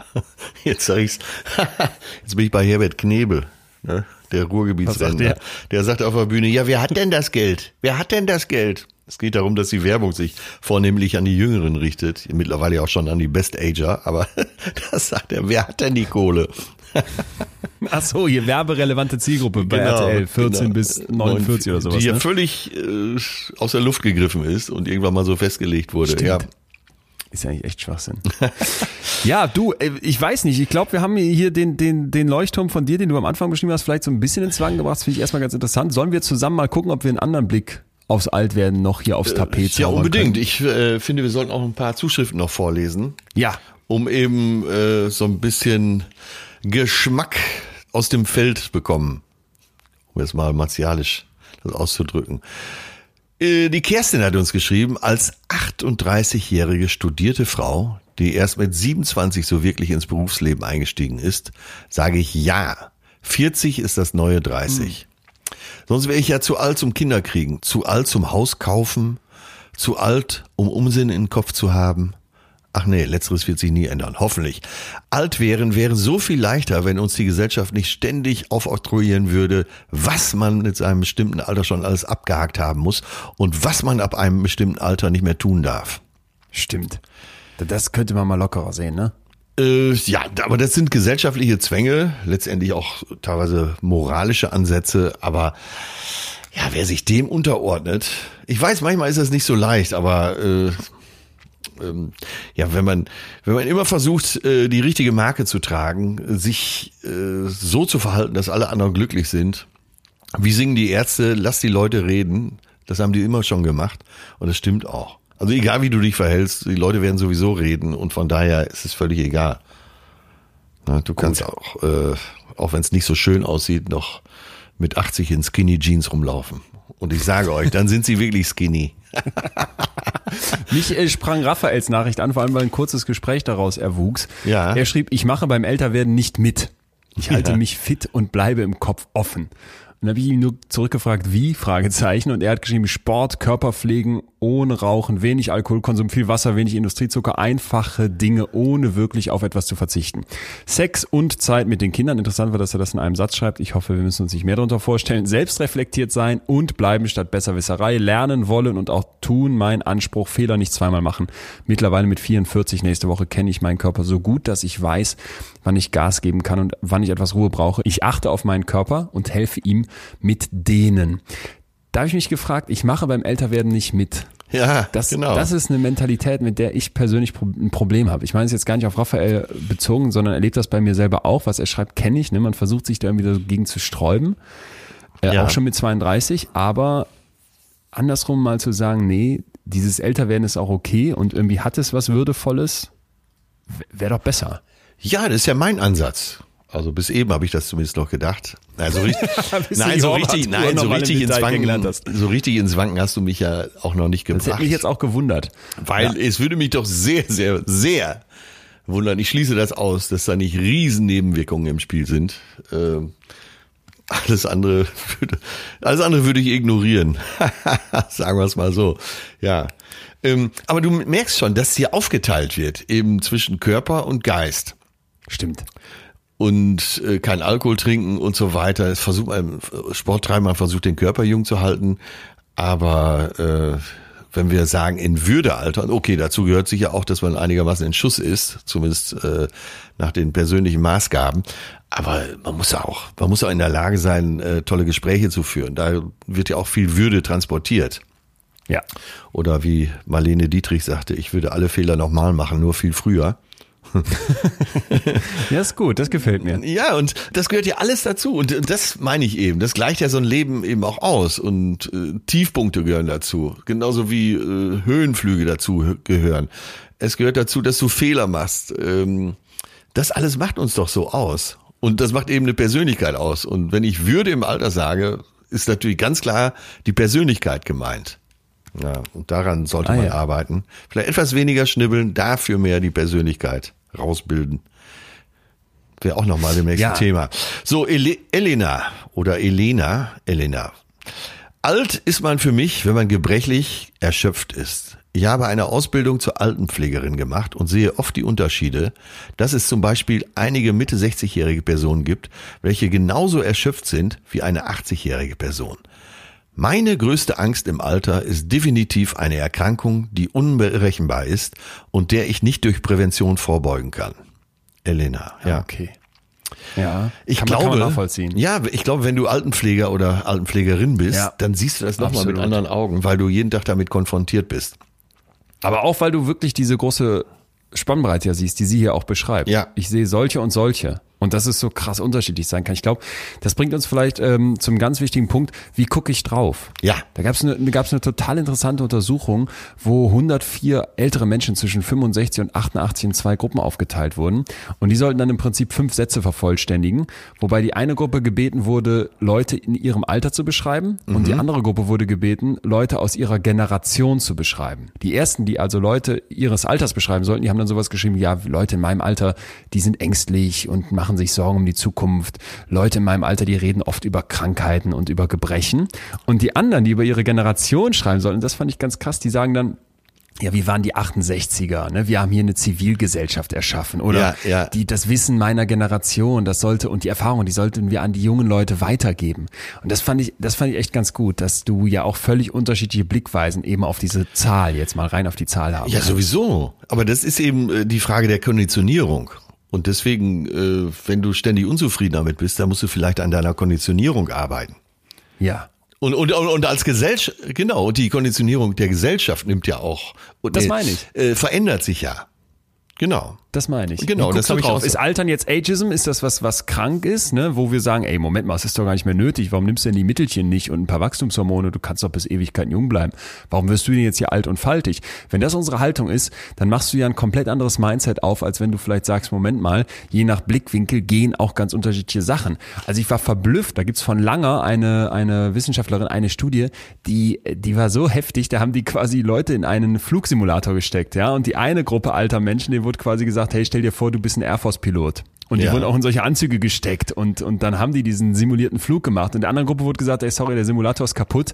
jetzt sag ich's. Jetzt bin ich bei Herbert Knebel, ne? der Ruhrgebietsrentner. sagt Der sagt auf der Bühne, ja, wer hat denn das Geld? Wer hat denn das Geld? Es geht darum, dass die Werbung sich vornehmlich an die Jüngeren richtet, mittlerweile auch schon an die Best-Ager, aber das sagt er, wer hat denn die Kohle? Ach so, hier werberelevante Zielgruppe bei RTL, 14 genau. bis 49 oder sowas. Die ja ne? völlig äh, aus der Luft gegriffen ist und irgendwann mal so festgelegt wurde. Stimmt. Ja. Ist ja eigentlich echt Schwachsinn. ja, du, äh, ich weiß nicht. Ich glaube, wir haben hier den, den, den Leuchtturm von dir, den du am Anfang beschrieben hast, vielleicht so ein bisschen ins Zwang gebracht. Das finde ich erstmal ganz interessant. Sollen wir zusammen mal gucken, ob wir einen anderen Blick aufs Altwerden noch hier aufs Tapet ja, zaubern unbedingt. Können? Ich äh, finde, wir sollten auch ein paar Zuschriften noch vorlesen. Ja, um eben äh, so ein bisschen Geschmack aus dem Feld bekommen. Um jetzt mal martialisch das auszudrücken. Äh, Die Kerstin hat uns geschrieben, als 38-jährige studierte Frau, die erst mit 27 so wirklich ins Berufsleben eingestiegen ist, sage ich ja. 40 ist das neue 30. Sonst wäre ich ja zu alt zum Kinder kriegen, zu alt zum Haus kaufen, zu alt, um Unsinn in den Kopf zu haben. Ach nee, letzteres wird sich nie ändern, hoffentlich. Alt wären wäre so viel leichter, wenn uns die Gesellschaft nicht ständig aufoktroyieren würde, was man mit seinem bestimmten Alter schon alles abgehakt haben muss und was man ab einem bestimmten Alter nicht mehr tun darf. stimmt. Das könnte man mal lockerer sehen, ne? Äh, ja, aber das sind gesellschaftliche Zwänge, letztendlich auch teilweise moralische Ansätze, aber ja, wer sich dem unterordnet, ich weiß, manchmal ist das nicht so leicht, aber äh, ähm, ja, wenn man wenn man immer versucht, äh, die richtige Marke zu tragen, sich äh, so zu verhalten, dass alle anderen glücklich sind, wie singen die Ärzte, lass die Leute reden, das haben die immer schon gemacht und das stimmt auch. Also egal wie du dich verhältst, die Leute werden sowieso reden und von daher ist es völlig egal. Na, du kannst auch, äh, auch wenn es nicht so schön aussieht, noch mit 80 in Skinny Jeans rumlaufen. Und ich sage euch, dann sind sie wirklich skinny. Mich äh, sprang Raphaels Nachricht an, vor allem weil ein kurzes Gespräch daraus erwuchs. Ja. Er schrieb, ich mache beim Älterwerden nicht mit. Ich halte Ja. mich fit und bleibe im Kopf offen. dann habe ich ihn nur zurückgefragt, wie? Fragezeichen. Und er hat geschrieben, Sport, Körperpflegen, ohne Rauchen, wenig Alkoholkonsum, viel Wasser, wenig Industriezucker, einfache Dinge, ohne wirklich auf etwas zu verzichten. Sex und Zeit mit den Kindern. Interessant war, dass er das in einem Satz schreibt. Ich hoffe, wir müssen uns nicht mehr darunter vorstellen. Selbstreflektiert sein und bleiben statt Besserwisserei. Lernen wollen und auch tun. Mein Anspruch, Fehler nicht zweimal machen. Mittlerweile mit 44 nächste Woche kenne ich meinen Körper so gut, dass ich weiß, wann ich Gas geben kann und wann ich etwas Ruhe brauche. Ich achte auf meinen Körper und helfe ihm mit denen. Da habe ich mich gefragt, ich mache beim Älterwerden nicht mit. Ja, Das, genau. das ist eine Mentalität, mit der ich persönlich ein Problem habe. Ich meine es jetzt gar nicht auf Raphael bezogen, sondern erlebt das bei mir selber auch. Was er schreibt, kenne ich. Ne? Man versucht sich da irgendwie dagegen zu sträuben. Äh, Ja. Auch schon mit 32. Aber andersrum mal zu sagen, nee, dieses Älterwerden ist auch okay und irgendwie hat es was Würdevolles, wäre doch besser. Ja, das ist ja mein Ansatz. Also bis eben habe ich das zumindest noch gedacht. Also richtig, nein, so richtig, nein, so richtig ins Wanken, hast. so richtig ins Wanken hast du mich ja auch noch nicht Das gebracht. hätte mich jetzt auch gewundert. Weil es würde mich doch sehr, sehr, sehr wundern. Ich schließe das aus, dass da nicht riesen Nebenwirkungen im Spiel sind. Ähm, alles andere würde, alles andere würde ich ignorieren. Sagen wir es mal so. Ja. Ähm, aber du merkst schon, dass hier aufgeteilt wird, eben zwischen Körper und Geist Stimmt. Und äh, kein Alkohol trinken und so weiter. Es versucht man, Sport treiben, man versucht den Körper jung zu halten, aber äh, wenn wir sagen in Würde altern, okay, dazu gehört sicher auch, dass man einigermaßen in Schuss ist, zumindest äh, nach den persönlichen Maßgaben. Aber man muss auch, man muss auch in der Lage sein, äh, tolle Gespräche zu führen. Da wird ja auch viel Würde transportiert. Ja. Oder wie Marlene Dietrich sagte, ich würde alle Fehler nochmal machen, nur viel früher. Ja, ist gut, das gefällt mir. Ja, und das gehört ja alles dazu. Und das meine ich eben. Das gleicht ja so ein Leben eben auch aus. Und äh, Tiefpunkte gehören dazu. Genauso wie äh, Höhenflüge dazu hö- gehören. Es gehört dazu, dass du Fehler machst. Ähm, das alles macht uns doch so aus. Und das macht eben eine Persönlichkeit aus. Und wenn ich Würde im Alter sage, ist natürlich ganz klar die Persönlichkeit gemeint. Ja, und daran sollte Ah, man ja. arbeiten. Vielleicht etwas weniger schnibbeln, dafür mehr die Persönlichkeit rausbilden. Wäre auch nochmal demnächst Ja. ein Thema. So, Ele Elena oder Elena, Elena. Alt ist man für mich, wenn man gebrechlich erschöpft ist. Ich habe eine Ausbildung zur Altenpflegerin gemacht und sehe oft die Unterschiede, dass es zum Beispiel einige Mitte 60-jährige Personen gibt, welche genauso erschöpft sind wie eine 80-jährige Person. Meine größte Angst im Alter ist definitiv eine Erkrankung, die unberechenbar ist und der ich nicht durch Prävention vorbeugen kann. Elena, ja. Okay. Ja, Ich kann man- glaube, kann man nachvollziehen. ja, ich glaube, wenn du Altenpfleger oder Altenpflegerin bist, Ja. dann siehst du das nochmal mit anderen Augen, weil du jeden Tag damit konfrontiert bist. Aber auch, weil du wirklich diese große Spannbreite ja siehst, die sie hier auch beschreibt. Ja. Ich sehe solche und solche. Und dass es so krass unterschiedlich sein kann. Ich glaube, das bringt uns vielleicht ähm, zum ganz wichtigen Punkt, wie gucke ich drauf? Ja. Da gab es eine, gab's eine total interessante Untersuchung, wo 104 ältere Menschen zwischen 65 und 88 in zwei Gruppen aufgeteilt wurden. Und die sollten dann im Prinzip fünf Sätze vervollständigen, wobei die eine Gruppe gebeten wurde, Leute in ihrem Alter zu beschreiben und die andere Gruppe wurde gebeten, Leute aus ihrer Generation zu beschreiben. Die ersten, die also Leute ihres Alters beschreiben sollten, die haben dann sowas geschrieben, ja, Leute in meinem Alter, die sind ängstlich und machen sich Sorgen um die Zukunft. Leute in meinem Alter, die reden oft über Krankheiten und über Gebrechen. Und die anderen, die über ihre Generation schreiben sollten, das fand ich ganz krass, die sagen dann, ja, wir waren die 68er, ne? Wir haben hier eine Zivilgesellschaft erschaffen oder Ja, ja. die das Wissen meiner Generation, das sollte und die Erfahrung, die sollten wir an die jungen Leute weitergeben. Und das fand ich, das fand ich echt ganz gut, dass du ja auch völlig unterschiedliche Blickweisen eben auf diese Zahl jetzt mal rein auf die Zahl haben. Ja, sowieso. Aber das ist eben äh, die Frage der Konditionierung. Und deswegen, äh, wenn du ständig unzufrieden damit bist, dann musst du vielleicht an deiner Konditionierung arbeiten. ja. Und, und, und als Gesellschaft, genau, und die Konditionierung der Gesellschaft nimmt ja auch. Und, Das meine ich. Äh, verändert sich ja. Genau. Das meine ich. Genau, das guckst du hab ich auch. Ist Altern jetzt Ageism? Ist das was, was krank ist, ne? Wo wir sagen, ey, Moment mal, es ist doch gar nicht mehr nötig. Warum nimmst du denn die Mittelchen nicht und ein paar Wachstumshormone? Du kannst doch bis Ewigkeiten jung bleiben. Warum wirst du denn jetzt hier alt und faltig? Wenn das unsere Haltung ist, dann machst du ja ein komplett anderes Mindset auf, als wenn du vielleicht sagst, Moment mal, je nach Blickwinkel gehen auch ganz unterschiedliche Sachen. Also ich war verblüfft. Da gibt's von Langer eine, eine Wissenschaftlerin, eine Studie, die, die war so heftig, da haben die quasi Leute in einen Flugsimulator gesteckt, ja. Und die eine Gruppe alter Menschen, denen wurde quasi gesagt, hey, stell dir vor, du bist ein Air Force Pilot. Und die Ja. wurden auch in solche Anzüge gesteckt und, und dann haben die diesen simulierten Flug gemacht. Und der anderen Gruppe wurde gesagt, ey, sorry, der Simulator ist kaputt.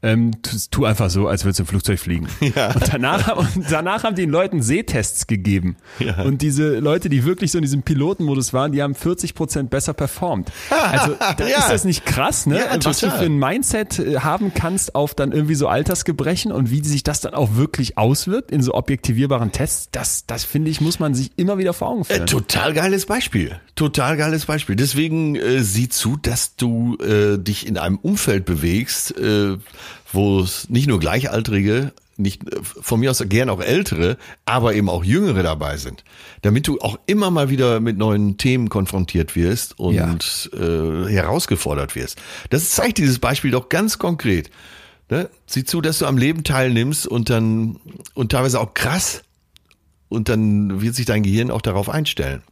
Ähm, tu, tu einfach so, als würdest du im Flugzeug fliegen. Ja. Und, danach, und danach haben die den Leuten Sehtests gegeben. Ja. Und diese Leute, die wirklich so in diesem Pilotenmodus waren, die haben 40 Prozent besser performt. Also da Ja. ist das nicht krass, ne? Ja, Was du für ein Mindset äh, haben kannst auf dann irgendwie so Altersgebrechen und wie sich das dann auch wirklich auswirkt in so objektivierbaren Tests, das, das finde ich, muss man sich immer wieder vor Augen Äh, führen. total geiles Beispiel. Total geiles Beispiel. Deswegen äh, sieh zu, dass du äh, dich in einem Umfeld bewegst, äh, wo es nicht nur Gleichaltrige, nicht äh, von mir aus gern auch ältere, aber eben auch jüngere dabei sind, damit du auch immer mal wieder mit neuen Themen konfrontiert wirst und äh, herausgefordert wirst. Das zeigt dieses Beispiel doch ganz konkret. Ne? Sieh zu, dass du am Leben teilnimmst und dann und teilweise auch krass und dann wird sich dein Gehirn auch darauf einstellen.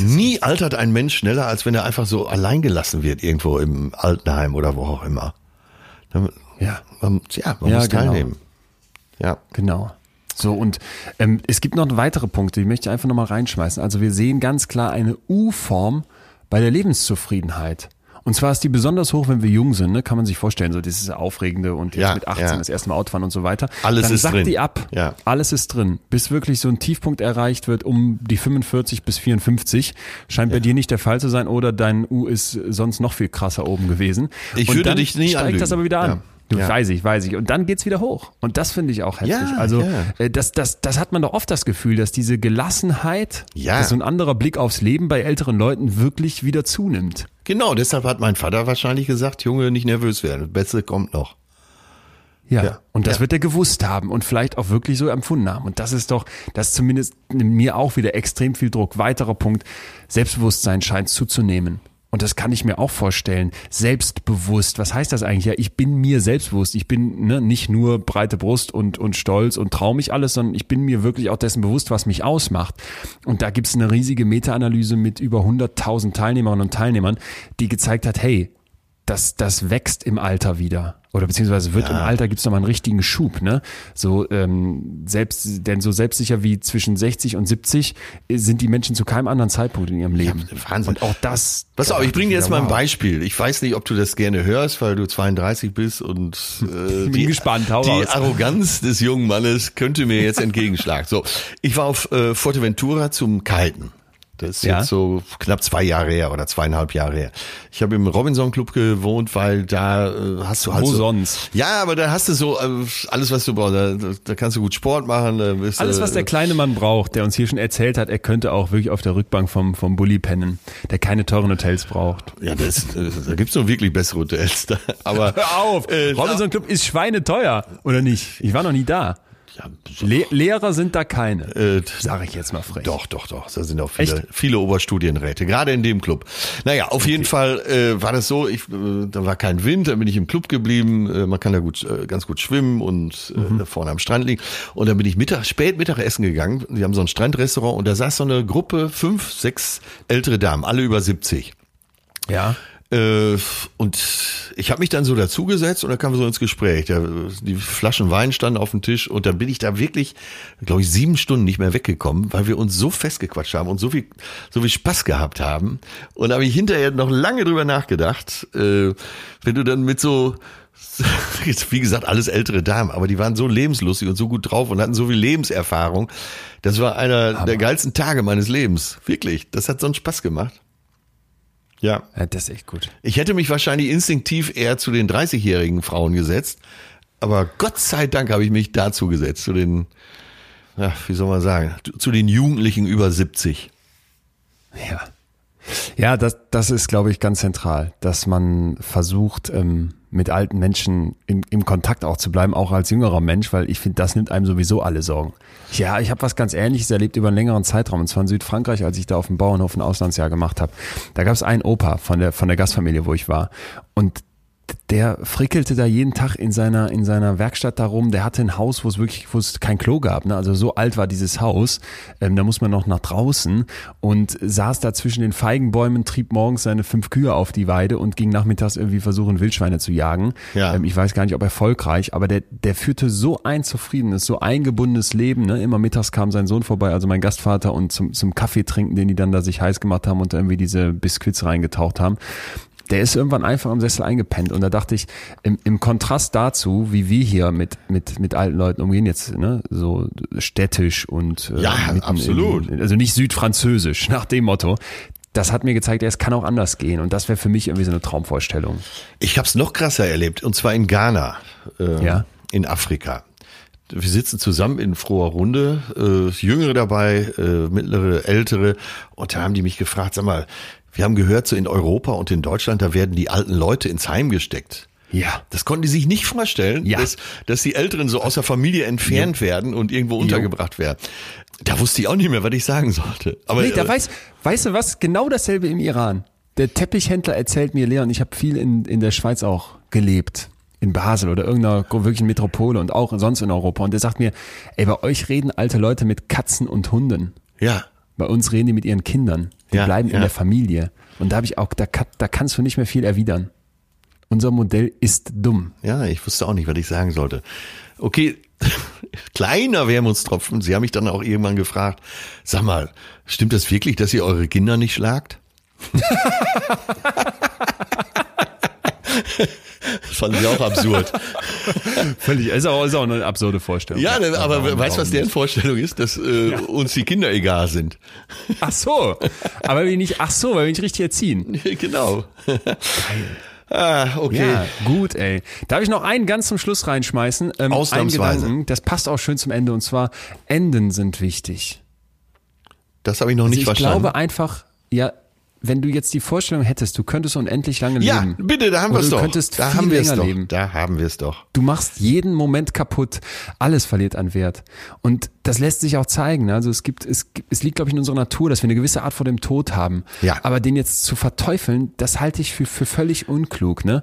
Nie altert ein Mensch schneller, als wenn er einfach so allein gelassen wird, irgendwo im Altenheim oder wo auch immer. Ja. Man, ja, man Ja, muss genau. teilnehmen. Ja. Genau. So, und ähm, es gibt noch weitere Punkte, die möchte ich einfach nochmal reinschmeißen. Also wir sehen ganz klar eine U-Form bei der Lebenszufriedenheit. Und zwar ist die besonders hoch, wenn wir jung sind, ne? kann man sich vorstellen, so dieses Aufregende und jetzt Ja, mit 18 ja. das erste Mal Auto fahren und so weiter. Alles Dann ist sackt drin. die ab. Ja. Alles ist drin. Bis wirklich so ein Tiefpunkt erreicht wird um die 45 bis 54. Scheint bei dir nicht der Fall zu sein oder dein U ist sonst noch viel krasser oben gewesen. Ich und würde dich nie steigt anlügen. das aber wieder an. Du, Ja. weiß ich, weiß ich. Und dann geht's wieder hoch. Und das finde ich auch heftig. Ja, also ja. äh, das, das, das hat man doch oft das Gefühl, dass diese Gelassenheit, Ja. dass so ein anderer Blick aufs Leben bei älteren Leuten wirklich wieder zunimmt. Genau, deshalb hat mein Vater wahrscheinlich gesagt, Junge, nicht nervös werden. Das Beste kommt noch. Ja. Ja. Und das Ja. wird er gewusst haben und vielleicht auch wirklich so empfunden haben. Und das ist doch, das zumindest mir auch wieder extrem viel Druck. Weiterer Punkt, Selbstbewusstsein scheint zuzunehmen. Und das kann ich mir auch vorstellen. Selbstbewusst. Was heißt das eigentlich? Ja, ich bin mir selbstbewusst. Ich bin ne, nicht nur breite Brust und, und stolz und trau mich alles, sondern ich bin mir wirklich auch dessen bewusst, was mich ausmacht. Und da gibt's eine riesige Meta-Analyse mit über 100.000 Teilnehmerinnen und Teilnehmern, die gezeigt hat, hey, das, das wächst im Alter wieder. Oder beziehungsweise wird im Alter gibt's noch mal einen richtigen Schub, ne? So ähm, selbst, denn so selbstsicher wie zwischen 60 und 70 sind die Menschen zu keinem anderen Zeitpunkt in ihrem Leben. Wahnsinn. Und auch das. Pass auf, ich bringe dir jetzt mal ein. Beispiel. Ich weiß nicht, ob du das gerne hörst, weil du 32 bist und äh, Bin gespannt, hau die raus. Arroganz des jungen Mannes könnte mir jetzt entgegenschlagen. So, ich war auf äh, Fuerteventura zum Kiten. Das ist Ja. jetzt so knapp zwei Jahre her oder zweieinhalb Jahre her. Ich habe im Robinson Club gewohnt, weil da äh, hast du halt Wo so, sonst? Ja, aber da hast du so äh, alles, was du brauchst. Da, da kannst du gut Sport machen. Da bist Alles, was der kleine Mann braucht, der uns hier schon erzählt hat, er könnte auch wirklich auf der Rückbank vom, vom Bulli pennen, der keine teuren Hotels braucht. Ja, das, da gibt's noch wirklich bessere Hotels. Da. Aber Hör auf! Äh, Robinson Club ist schweineteuer, oder nicht? Ich war noch nie da. Ja, so, Le Lehrer sind da keine. äh, Sag ich jetzt mal frech. Doch, doch, doch. Da sind auch viele, Echt? viele Oberstudienräte, gerade in dem Club. Naja, auf jeden Fall äh, war das so, ich, äh, da war kein Wind, da bin ich im Club geblieben. Äh, man kann da gut, äh, ganz gut schwimmen und äh, da vorne am Strand liegen. Und dann bin ich Mittag, spät Mittagessen gegangen. Wir haben so ein Strandrestaurant und da saß so eine Gruppe, fünf, sechs ältere Damen, alle über 70. Ja. Äh, und ich habe mich dann so dazugesetzt und dann kamen wir so ins Gespräch. Die Flaschen Wein standen auf dem Tisch und dann bin ich da wirklich, glaube ich, sieben Stunden nicht mehr weggekommen, weil wir uns so festgequatscht haben und so viel, so viel Spaß gehabt haben. Und da habe ich hinterher noch lange drüber nachgedacht, äh, wenn du dann mit so wie gesagt, alles ältere Damen, aber die waren so lebenslustig und so gut drauf und hatten so viel Lebenserfahrung. Das war einer der geilsten Tage meines Lebens. Wirklich. Das hat so einen Spaß gemacht. Ja. ja, das ist echt gut. Ich hätte mich wahrscheinlich instinktiv eher zu den 30-jährigen Frauen gesetzt, aber Gott sei Dank habe ich mich dazu gesetzt, zu den, ja, wie soll man sagen, zu den Jugendlichen über 70. Ja. Ja, das, das ist, glaube ich, ganz zentral, dass man versucht, ähm, mit alten Menschen im, im Kontakt auch zu bleiben, auch als jüngerer Mensch, weil ich finde, das nimmt einem sowieso alle Sorgen. Ja, ich habe was ganz Ähnliches erlebt über einen längeren Zeitraum, und zwar in Südfrankreich, als ich da auf dem Bauernhof ein Auslandsjahr gemacht habe. Da gab es einen Opa von der, von der Gastfamilie, wo ich war. Und der frickelte da jeden Tag in seiner, in seiner Werkstatt darum. Der hatte ein Haus, wo es wirklich, wo es kein Klo gab. Ne? Also so alt war dieses Haus. Ähm, da muss man noch nach draußen und saß da zwischen den Feigenbäumen, trieb morgens seine fünf Kühe auf die Weide und ging nachmittags irgendwie versuchen, Wildschweine zu jagen. Ja. Ähm, ich weiß gar nicht, ob erfolgreich, aber der, der führte so ein zufriedenes, so eingebundenes Leben. Ne? Immer mittags kam sein Sohn vorbei, also mein Gastvater, und zum, zum Kaffee trinken, den die dann da sich heiß gemacht haben und irgendwie diese Biskuits reingetaucht haben der ist irgendwann einfach im Sessel eingepennt. Und da dachte ich, im, im Kontrast dazu, wie wir hier mit, mit, mit alten Leuten umgehen, jetzt ne, so städtisch und äh, Ja, absolut. In, also nicht südfranzösisch, nach dem Motto. Das hat mir gezeigt, ja, es kann auch anders gehen. Und das wäre für mich irgendwie so eine Traumvorstellung. Ich habe es noch krasser erlebt, und zwar in Ghana, äh, Ja. in Afrika. Wir sitzen zusammen in froher Runde, äh, Jüngere dabei, äh, mittlere, ältere, und da haben die mich gefragt, sag mal, wir haben gehört, so in Europa und in Deutschland, da werden die alten Leute ins Heim gesteckt. Ja. Das konnten die sich nicht vorstellen, Ja. dass, dass die Älteren so aus der Familie entfernt werden und irgendwo untergebracht werden. Da wusste ich auch nicht mehr, was ich sagen sollte. Aber Nee, da äh, weiß, weißt du was? Genau dasselbe im Iran. Der Teppichhändler erzählt mir, Leon, ich habe viel in, in der Schweiz auch gelebt. In Basel oder irgendeiner wirklichen Metropole und auch sonst in Europa. Und der sagt mir, ey, bei euch reden alte Leute mit Katzen und Hunden. ja, Bei uns reden die mit ihren Kindern. Die Ja, bleiben ja. in der Familie. Und da habe ich auch, da, da kannst du nicht mehr viel erwidern. Unser Modell ist dumm. Ja, ich wusste auch nicht, was ich sagen sollte. Okay, kleiner Wermutstropfen. Sie haben mich dann auch irgendwann gefragt, sag mal, stimmt das wirklich, dass ihr eure Kinder nicht schlagt? das fanden sie auch absurd. Völlig, ist auch, ist auch eine absurde Vorstellung. Ja, ne, aber warum- weißt du, was deren nicht? Vorstellung ist? Dass äh, uns die Kinder egal sind. Ach so. Aber wir nicht, ach so, weil wir nicht richtig erziehen. genau. ah, okay. Ja, gut, ey. Darf ich noch einen ganz zum Schluss reinschmeißen? Ähm, Ausnahmsweise. Gedanken, das passt auch schön zum Ende und zwar Enden sind wichtig. Das habe ich noch nicht Also ich verstanden. glaube einfach, ja, wenn du jetzt die Vorstellung hättest, du könntest undeendlich lange ja, leben. bitte, da haben wir es du doch. könntest Da viel haben länger doch. leben. Da haben wir es doch. Du machst jeden Moment kaputt, alles verliert an Wert. Und das lässt sich auch zeigen. Also es gibt, es, es liegt, glaube ich, in unserer Natur, dass wir eine gewisse Art vor dem Tod haben. Ja. Aber den jetzt zu verteufeln, das halte ich für, für völlig unklug. Ne?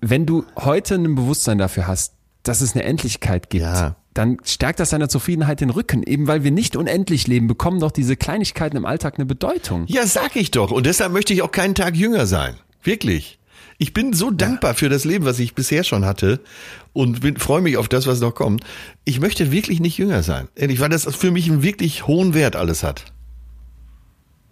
Wenn du heute ein Bewusstsein dafür hast, dass es eine Endlichkeit gibt, Ja. Dann stärkt das deiner Zufriedenheit den Rücken. Eben weil wir nicht unendlich leben, bekommen doch diese Kleinigkeiten im Alltag eine Bedeutung. Ja, sag ich doch. Und deshalb möchte ich auch keinen Tag jünger sein. Wirklich. Ich bin so dankbar für das Leben, was ich bisher schon hatte und bin, freue mich auf das, was noch kommt. Ich möchte wirklich nicht jünger sein. Ehrlich, weil das für mich einen wirklich hohen Wert alles hat.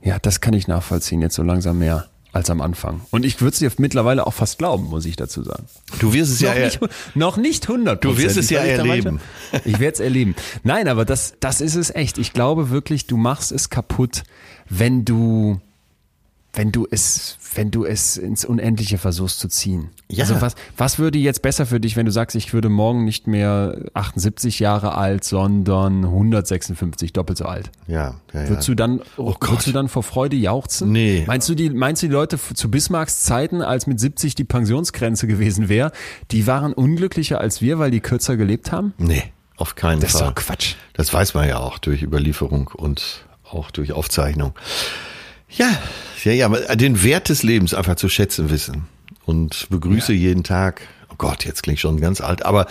Ja, das kann ich nachvollziehen, jetzt so langsam mehr als am Anfang. Und ich würde es dir mittlerweile auch fast glauben, muss ich dazu sagen. Du wirst es ja, noch, nicht, noch nicht 100 Du wirst es ja erleben. Ich werde es erleben. Nein, aber das, das ist es echt. Ich glaube wirklich, du machst es kaputt, wenn du, wenn du es, wenn du es ins Unendliche versuchst zu ziehen. Ja. Also was, was würde jetzt besser für dich, wenn du sagst, ich würde morgen nicht mehr 78 Jahre alt, sondern 156, doppelt so alt? ja, ja, ja. Würdest du dann, Oh würdest du dann vor Freude jauchzen? Nee. Meinst du die, meinst du die Leute zu Bismarcks Zeiten, als mit 70 die Pensionsgrenze gewesen wäre, die waren unglücklicher als wir, weil die kürzer gelebt haben? Nee, auf keinen Das ist Fall. doch Quatsch. Das weiß man ja auch durch Überlieferung und auch durch Aufzeichnung. Ja, ja, ja, den Wert des Lebens einfach zu schätzen wissen und begrüße jeden Tag. Oh Gott, jetzt klingt schon ganz alt, aber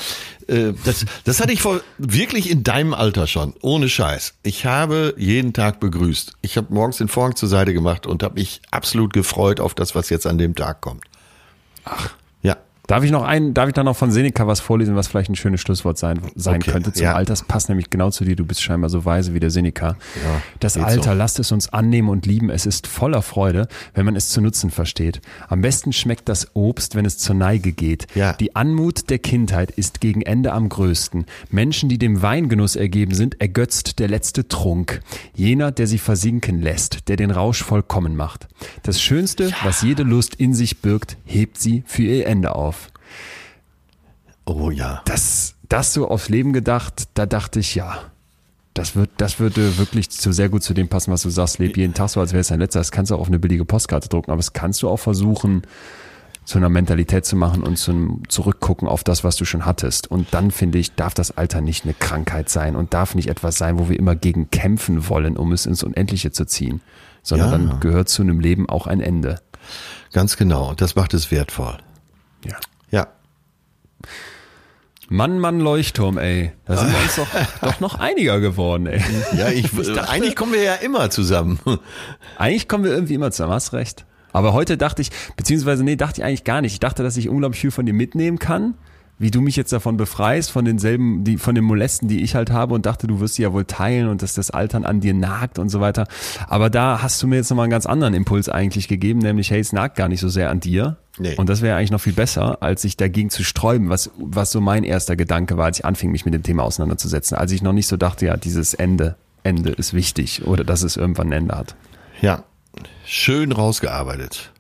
äh, das, das hatte ich vor wirklich in deinem Alter schon, ohne Scheiß. Ich habe jeden Tag begrüßt. Ich habe morgens den Vorhang zur Seite gemacht und habe mich absolut gefreut auf das, was jetzt an dem Tag kommt. Ach, ja. Darf ich noch ein, darf ich dann noch von Seneca was vorlesen, was vielleicht ein schönes Schlusswort sein, sein Okay, könnte zum ja. Alter? Das passt nämlich genau zu dir. Du bist scheinbar so weise wie der Seneca. Ja, das Alter, so. lasst es uns annehmen und lieben. Es ist voller Freude, wenn man es zu nutzen versteht. Am besten schmeckt das Obst, wenn es zur Neige geht. Ja. Die Anmut der Kindheit ist gegen Ende am größten. Menschen, die dem Weingenuss ergeben sind, ergötzt der letzte Trunk. Jener, der sie versinken lässt, der den Rausch vollkommen macht. Das Schönste, was jede Lust in sich birgt, hebt sie für ihr Ende auf Oh ja. das, das so aufs Leben gedacht, da dachte ich, ja, das wird, das würde wirklich zu sehr gut zu dem passen, was du sagst. Leb jeden Tag so, als wäre es dein letzter. Das kannst du auch auf eine billige Postkarte drucken, aber das kannst du auch versuchen, zu einer Mentalität zu machen und zum Zurückgucken auf das, was du schon hattest. Und dann finde ich, darf das Alter nicht eine Krankheit sein und darf nicht etwas sein, wo wir immer gegen kämpfen wollen, um es ins Unendliche zu ziehen. Sondern Ja. dann gehört zu einem Leben auch ein Ende. Ganz genau. Das macht es wertvoll. Ja. Mann, Mann, Leuchtturm, ey. Da sind wir uns doch, doch noch einiger geworden, ey. Ja, ich, dachte- eigentlich kommen wir ja immer zusammen. Eigentlich kommen wir irgendwie immer zusammen, hast recht. Aber heute dachte ich, beziehungsweise nee, dachte ich eigentlich gar nicht. Ich dachte, dass ich unglaublich viel von dir mitnehmen kann, wie du mich jetzt davon befreist, von denselben, die, von den Molesten, die ich halt habe und dachte, du wirst sie ja wohl teilen und dass das Altern an dir nagt und so weiter. Aber da hast du mir jetzt nochmal einen ganz anderen Impuls eigentlich gegeben, nämlich, hey, es nagt gar nicht so sehr an dir. Nee. Und das wäre eigentlich noch viel besser, als sich dagegen zu sträuben, was, was so mein erster Gedanke war, als ich anfing, mich mit dem Thema auseinanderzusetzen. Als ich noch nicht so dachte, ja, dieses Ende, Ende ist wichtig oder dass es irgendwann ein Ende hat. Ja, schön rausgearbeitet.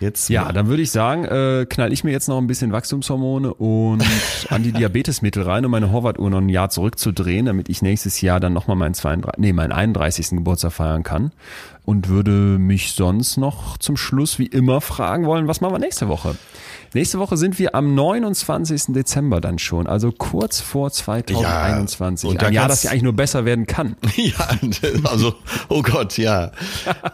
Jetzt Ja, dann würde ich sagen, äh, knall ich mir jetzt noch ein bisschen Wachstumshormone und Antidiabetesmittel rein, um meine Horvath-Uhr noch ein Jahr zurückzudrehen, damit ich nächstes Jahr dann nochmal meinen, 32, nee, meinen 31. Geburtstag feiern kann. Und würde mich sonst noch zum Schluss wie immer fragen wollen, was machen wir nächste Woche? Nächste Woche sind wir am 29. Dezember dann schon, also kurz vor 2021. Ja, und ein Jahr, das ja eigentlich nur besser werden kann. Ja, also, oh Gott, ja.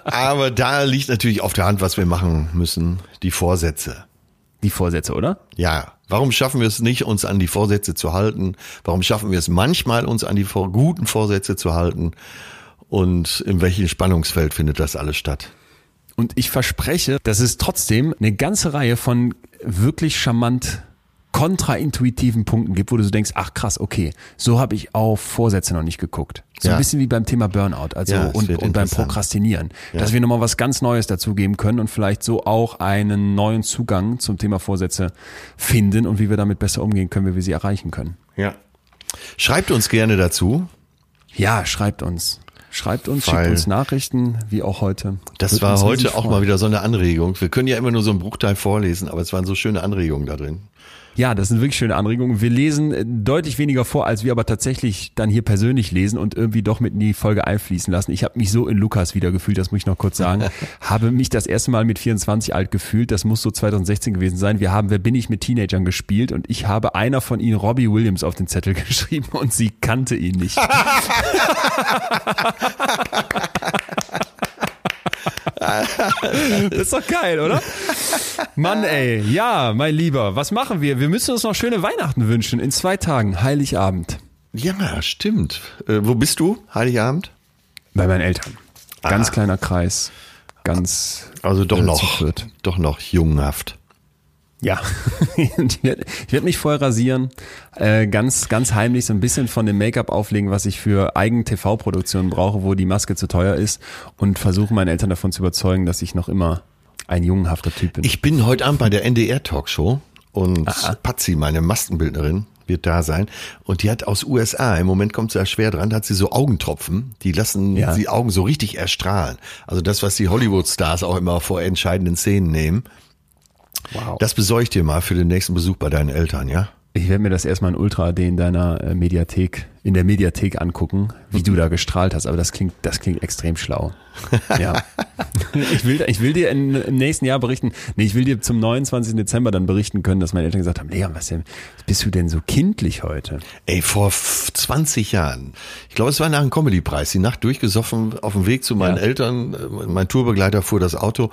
Aber da liegt natürlich auf der Hand, was wir machen müssen, die Vorsätze. Die Vorsätze, oder? Ja, warum schaffen wir es nicht, uns an die Vorsätze zu halten? Warum schaffen wir es manchmal, uns an die vor guten Vorsätze zu halten? Und in welchem Spannungsfeld findet das alles statt? Und ich verspreche, dass es trotzdem eine ganze Reihe von wirklich charmant kontraintuitiven Punkten gibt, wo du so denkst, ach krass, okay, so habe ich auf Vorsätze noch nicht geguckt. So Ja. ein bisschen wie beim Thema Burnout also Ja, und, und beim. Prokrastinieren. Dass wir nochmal was ganz Neues dazugeben können und vielleicht so auch einen neuen Zugang zum Thema Vorsätze finden und wie wir damit besser umgehen können, wie wir sie erreichen können. Ja. Schreibt uns gerne dazu. Ja, schreibt uns. Schreibt uns, Weil- schickt uns Nachrichten, wie auch heute. Das Würde war heute auch freuen. mal wieder so eine Anregung. Wir können ja immer nur so einen Bruchteil vorlesen, aber es waren so schöne Anregungen da drin. Ja, das sind wirklich schöne Anregungen. Wir lesen äh, deutlich weniger vor, als wir aber tatsächlich dann hier persönlich lesen und irgendwie doch mit in die Folge einfließen lassen. Ich habe mich so in Lukas wieder gefühlt, das muss ich noch kurz sagen. habe mich das erste Mal mit 24 alt gefühlt, das muss so 2016 gewesen sein. Wir haben Wer bin ich mit Teenagern gespielt und ich habe einer von ihnen Robbie Williams auf den Zettel geschrieben und sie kannte ihn nicht. Das ist doch geil, oder? Mann, ey. Ja, mein Lieber, was machen wir? Wir müssen uns noch schöne Weihnachten wünschen. In zwei Tagen, Heiligabend. Ja, stimmt. Äh, wo bist du? Heiligabend? Bei meinen Eltern. Ganz kleiner Kreis. Ganz. Also doch äh, noch, doch noch jungenhaft. Ja. ich werde werd mich vorher rasieren. Äh, ganz, ganz heimlich so ein bisschen von dem Make-up auflegen, was ich für Eigen-TV-Produktionen brauche, wo die Maske zu teuer ist. Und versuche meinen Eltern davon zu überzeugen, dass ich noch immer ein jungenhafter Typ bin. Ich bin heute Abend bei der NDR Talkshow und Patsy, meine Maskenbildnerin, wird da sein. Und die hat aus USA, im Moment kommt sie da schwer dran, hat sie so Augentropfen, die lassen Ja. die Augen so richtig erstrahlen. Also das, was die Hollywood-Stars auch immer vor entscheidenden Szenen nehmen. Wow. Das besorge ich dir mal für den nächsten Besuch bei deinen Eltern, ja? Ich werde mir das erstmal in Ultra HD in deiner äh, Mediathek, in der Mediathek angucken, wie du da gestrahlt hast. Aber das klingt, das klingt extrem schlau. Ja. ich will, ich will dir in, im nächsten Jahr berichten, nee, ich will dir zum 29. Dezember dann berichten können, dass meine Eltern gesagt haben, Leon, was denn, bist du denn so kindlich heute? Ey, vor f- 20 Jahren. Ich glaube, es war nach einem Comedy-Preis. Die Nacht durchgesoffen, auf dem Weg zu meinen Ja. Eltern. Mein Tourbegleiter fuhr das Auto.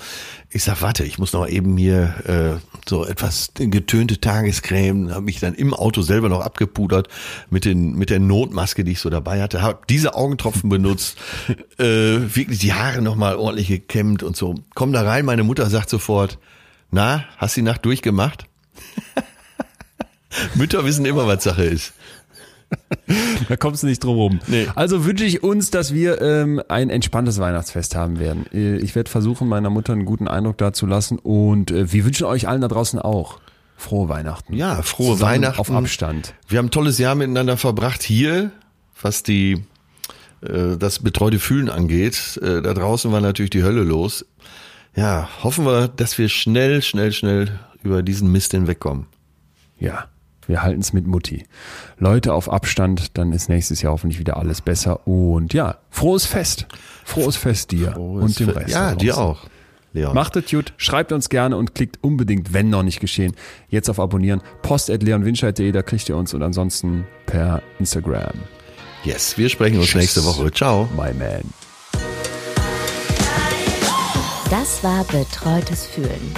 Ich sag, warte, ich muss noch eben hier äh, so etwas getönte Tagescreme. Habe mich dann im Auto selber noch abgepudert mit den mit der Notmaske, die ich so dabei hatte. Habe diese Augentropfen benutzt. äh, wirklich die Haare noch mal ordentlich gekämmt und so. Komm da rein. Meine Mutter sagt sofort, na, hast die Nacht durchgemacht? Mütter wissen immer, was Sache ist. Da kommst du nicht drum rum. Nee. Also wünsche ich uns, dass wir ähm, ein entspanntes Weihnachtsfest haben werden. Äh, Ich werde versuchen, meiner Mutter einen guten Eindruck da zu lassen und äh, wir wünschen euch allen da draußen auch frohe Weihnachten. Ja, frohe Zusammen Weihnachten. Auf Abstand. Wir haben ein tolles Jahr miteinander verbracht hier, was die äh, das betreute Fühlen angeht. Äh, da draußen war natürlich die Hölle los. Ja, hoffen wir, dass wir schnell, schnell, schnell über diesen Mist hinwegkommen. Ja, wir halten es mit Mutti. Leute auf Abstand, dann ist nächstes Jahr hoffentlich wieder alles besser. Und ja, frohes Fest. Frohes Fest dir und dem Rest. Ja, dir auch. Leon. Macht es gut, schreibt uns gerne und klickt unbedingt, wenn noch nicht geschehen, jetzt auf Abonnieren. Post at leonwinscheid.de, da kriegt ihr uns und ansonsten per Instagram. Yes, wir sprechen uns Tschüss. nächste Woche. Ciao. My man. Das war Betreutes Fühlen.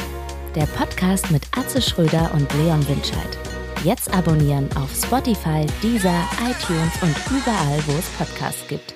Der Podcast mit Atze Schröder und Leon Winscheid. Jetzt abonnieren auf Spotify, Deezer, iTunes und überall, wo es Podcasts gibt.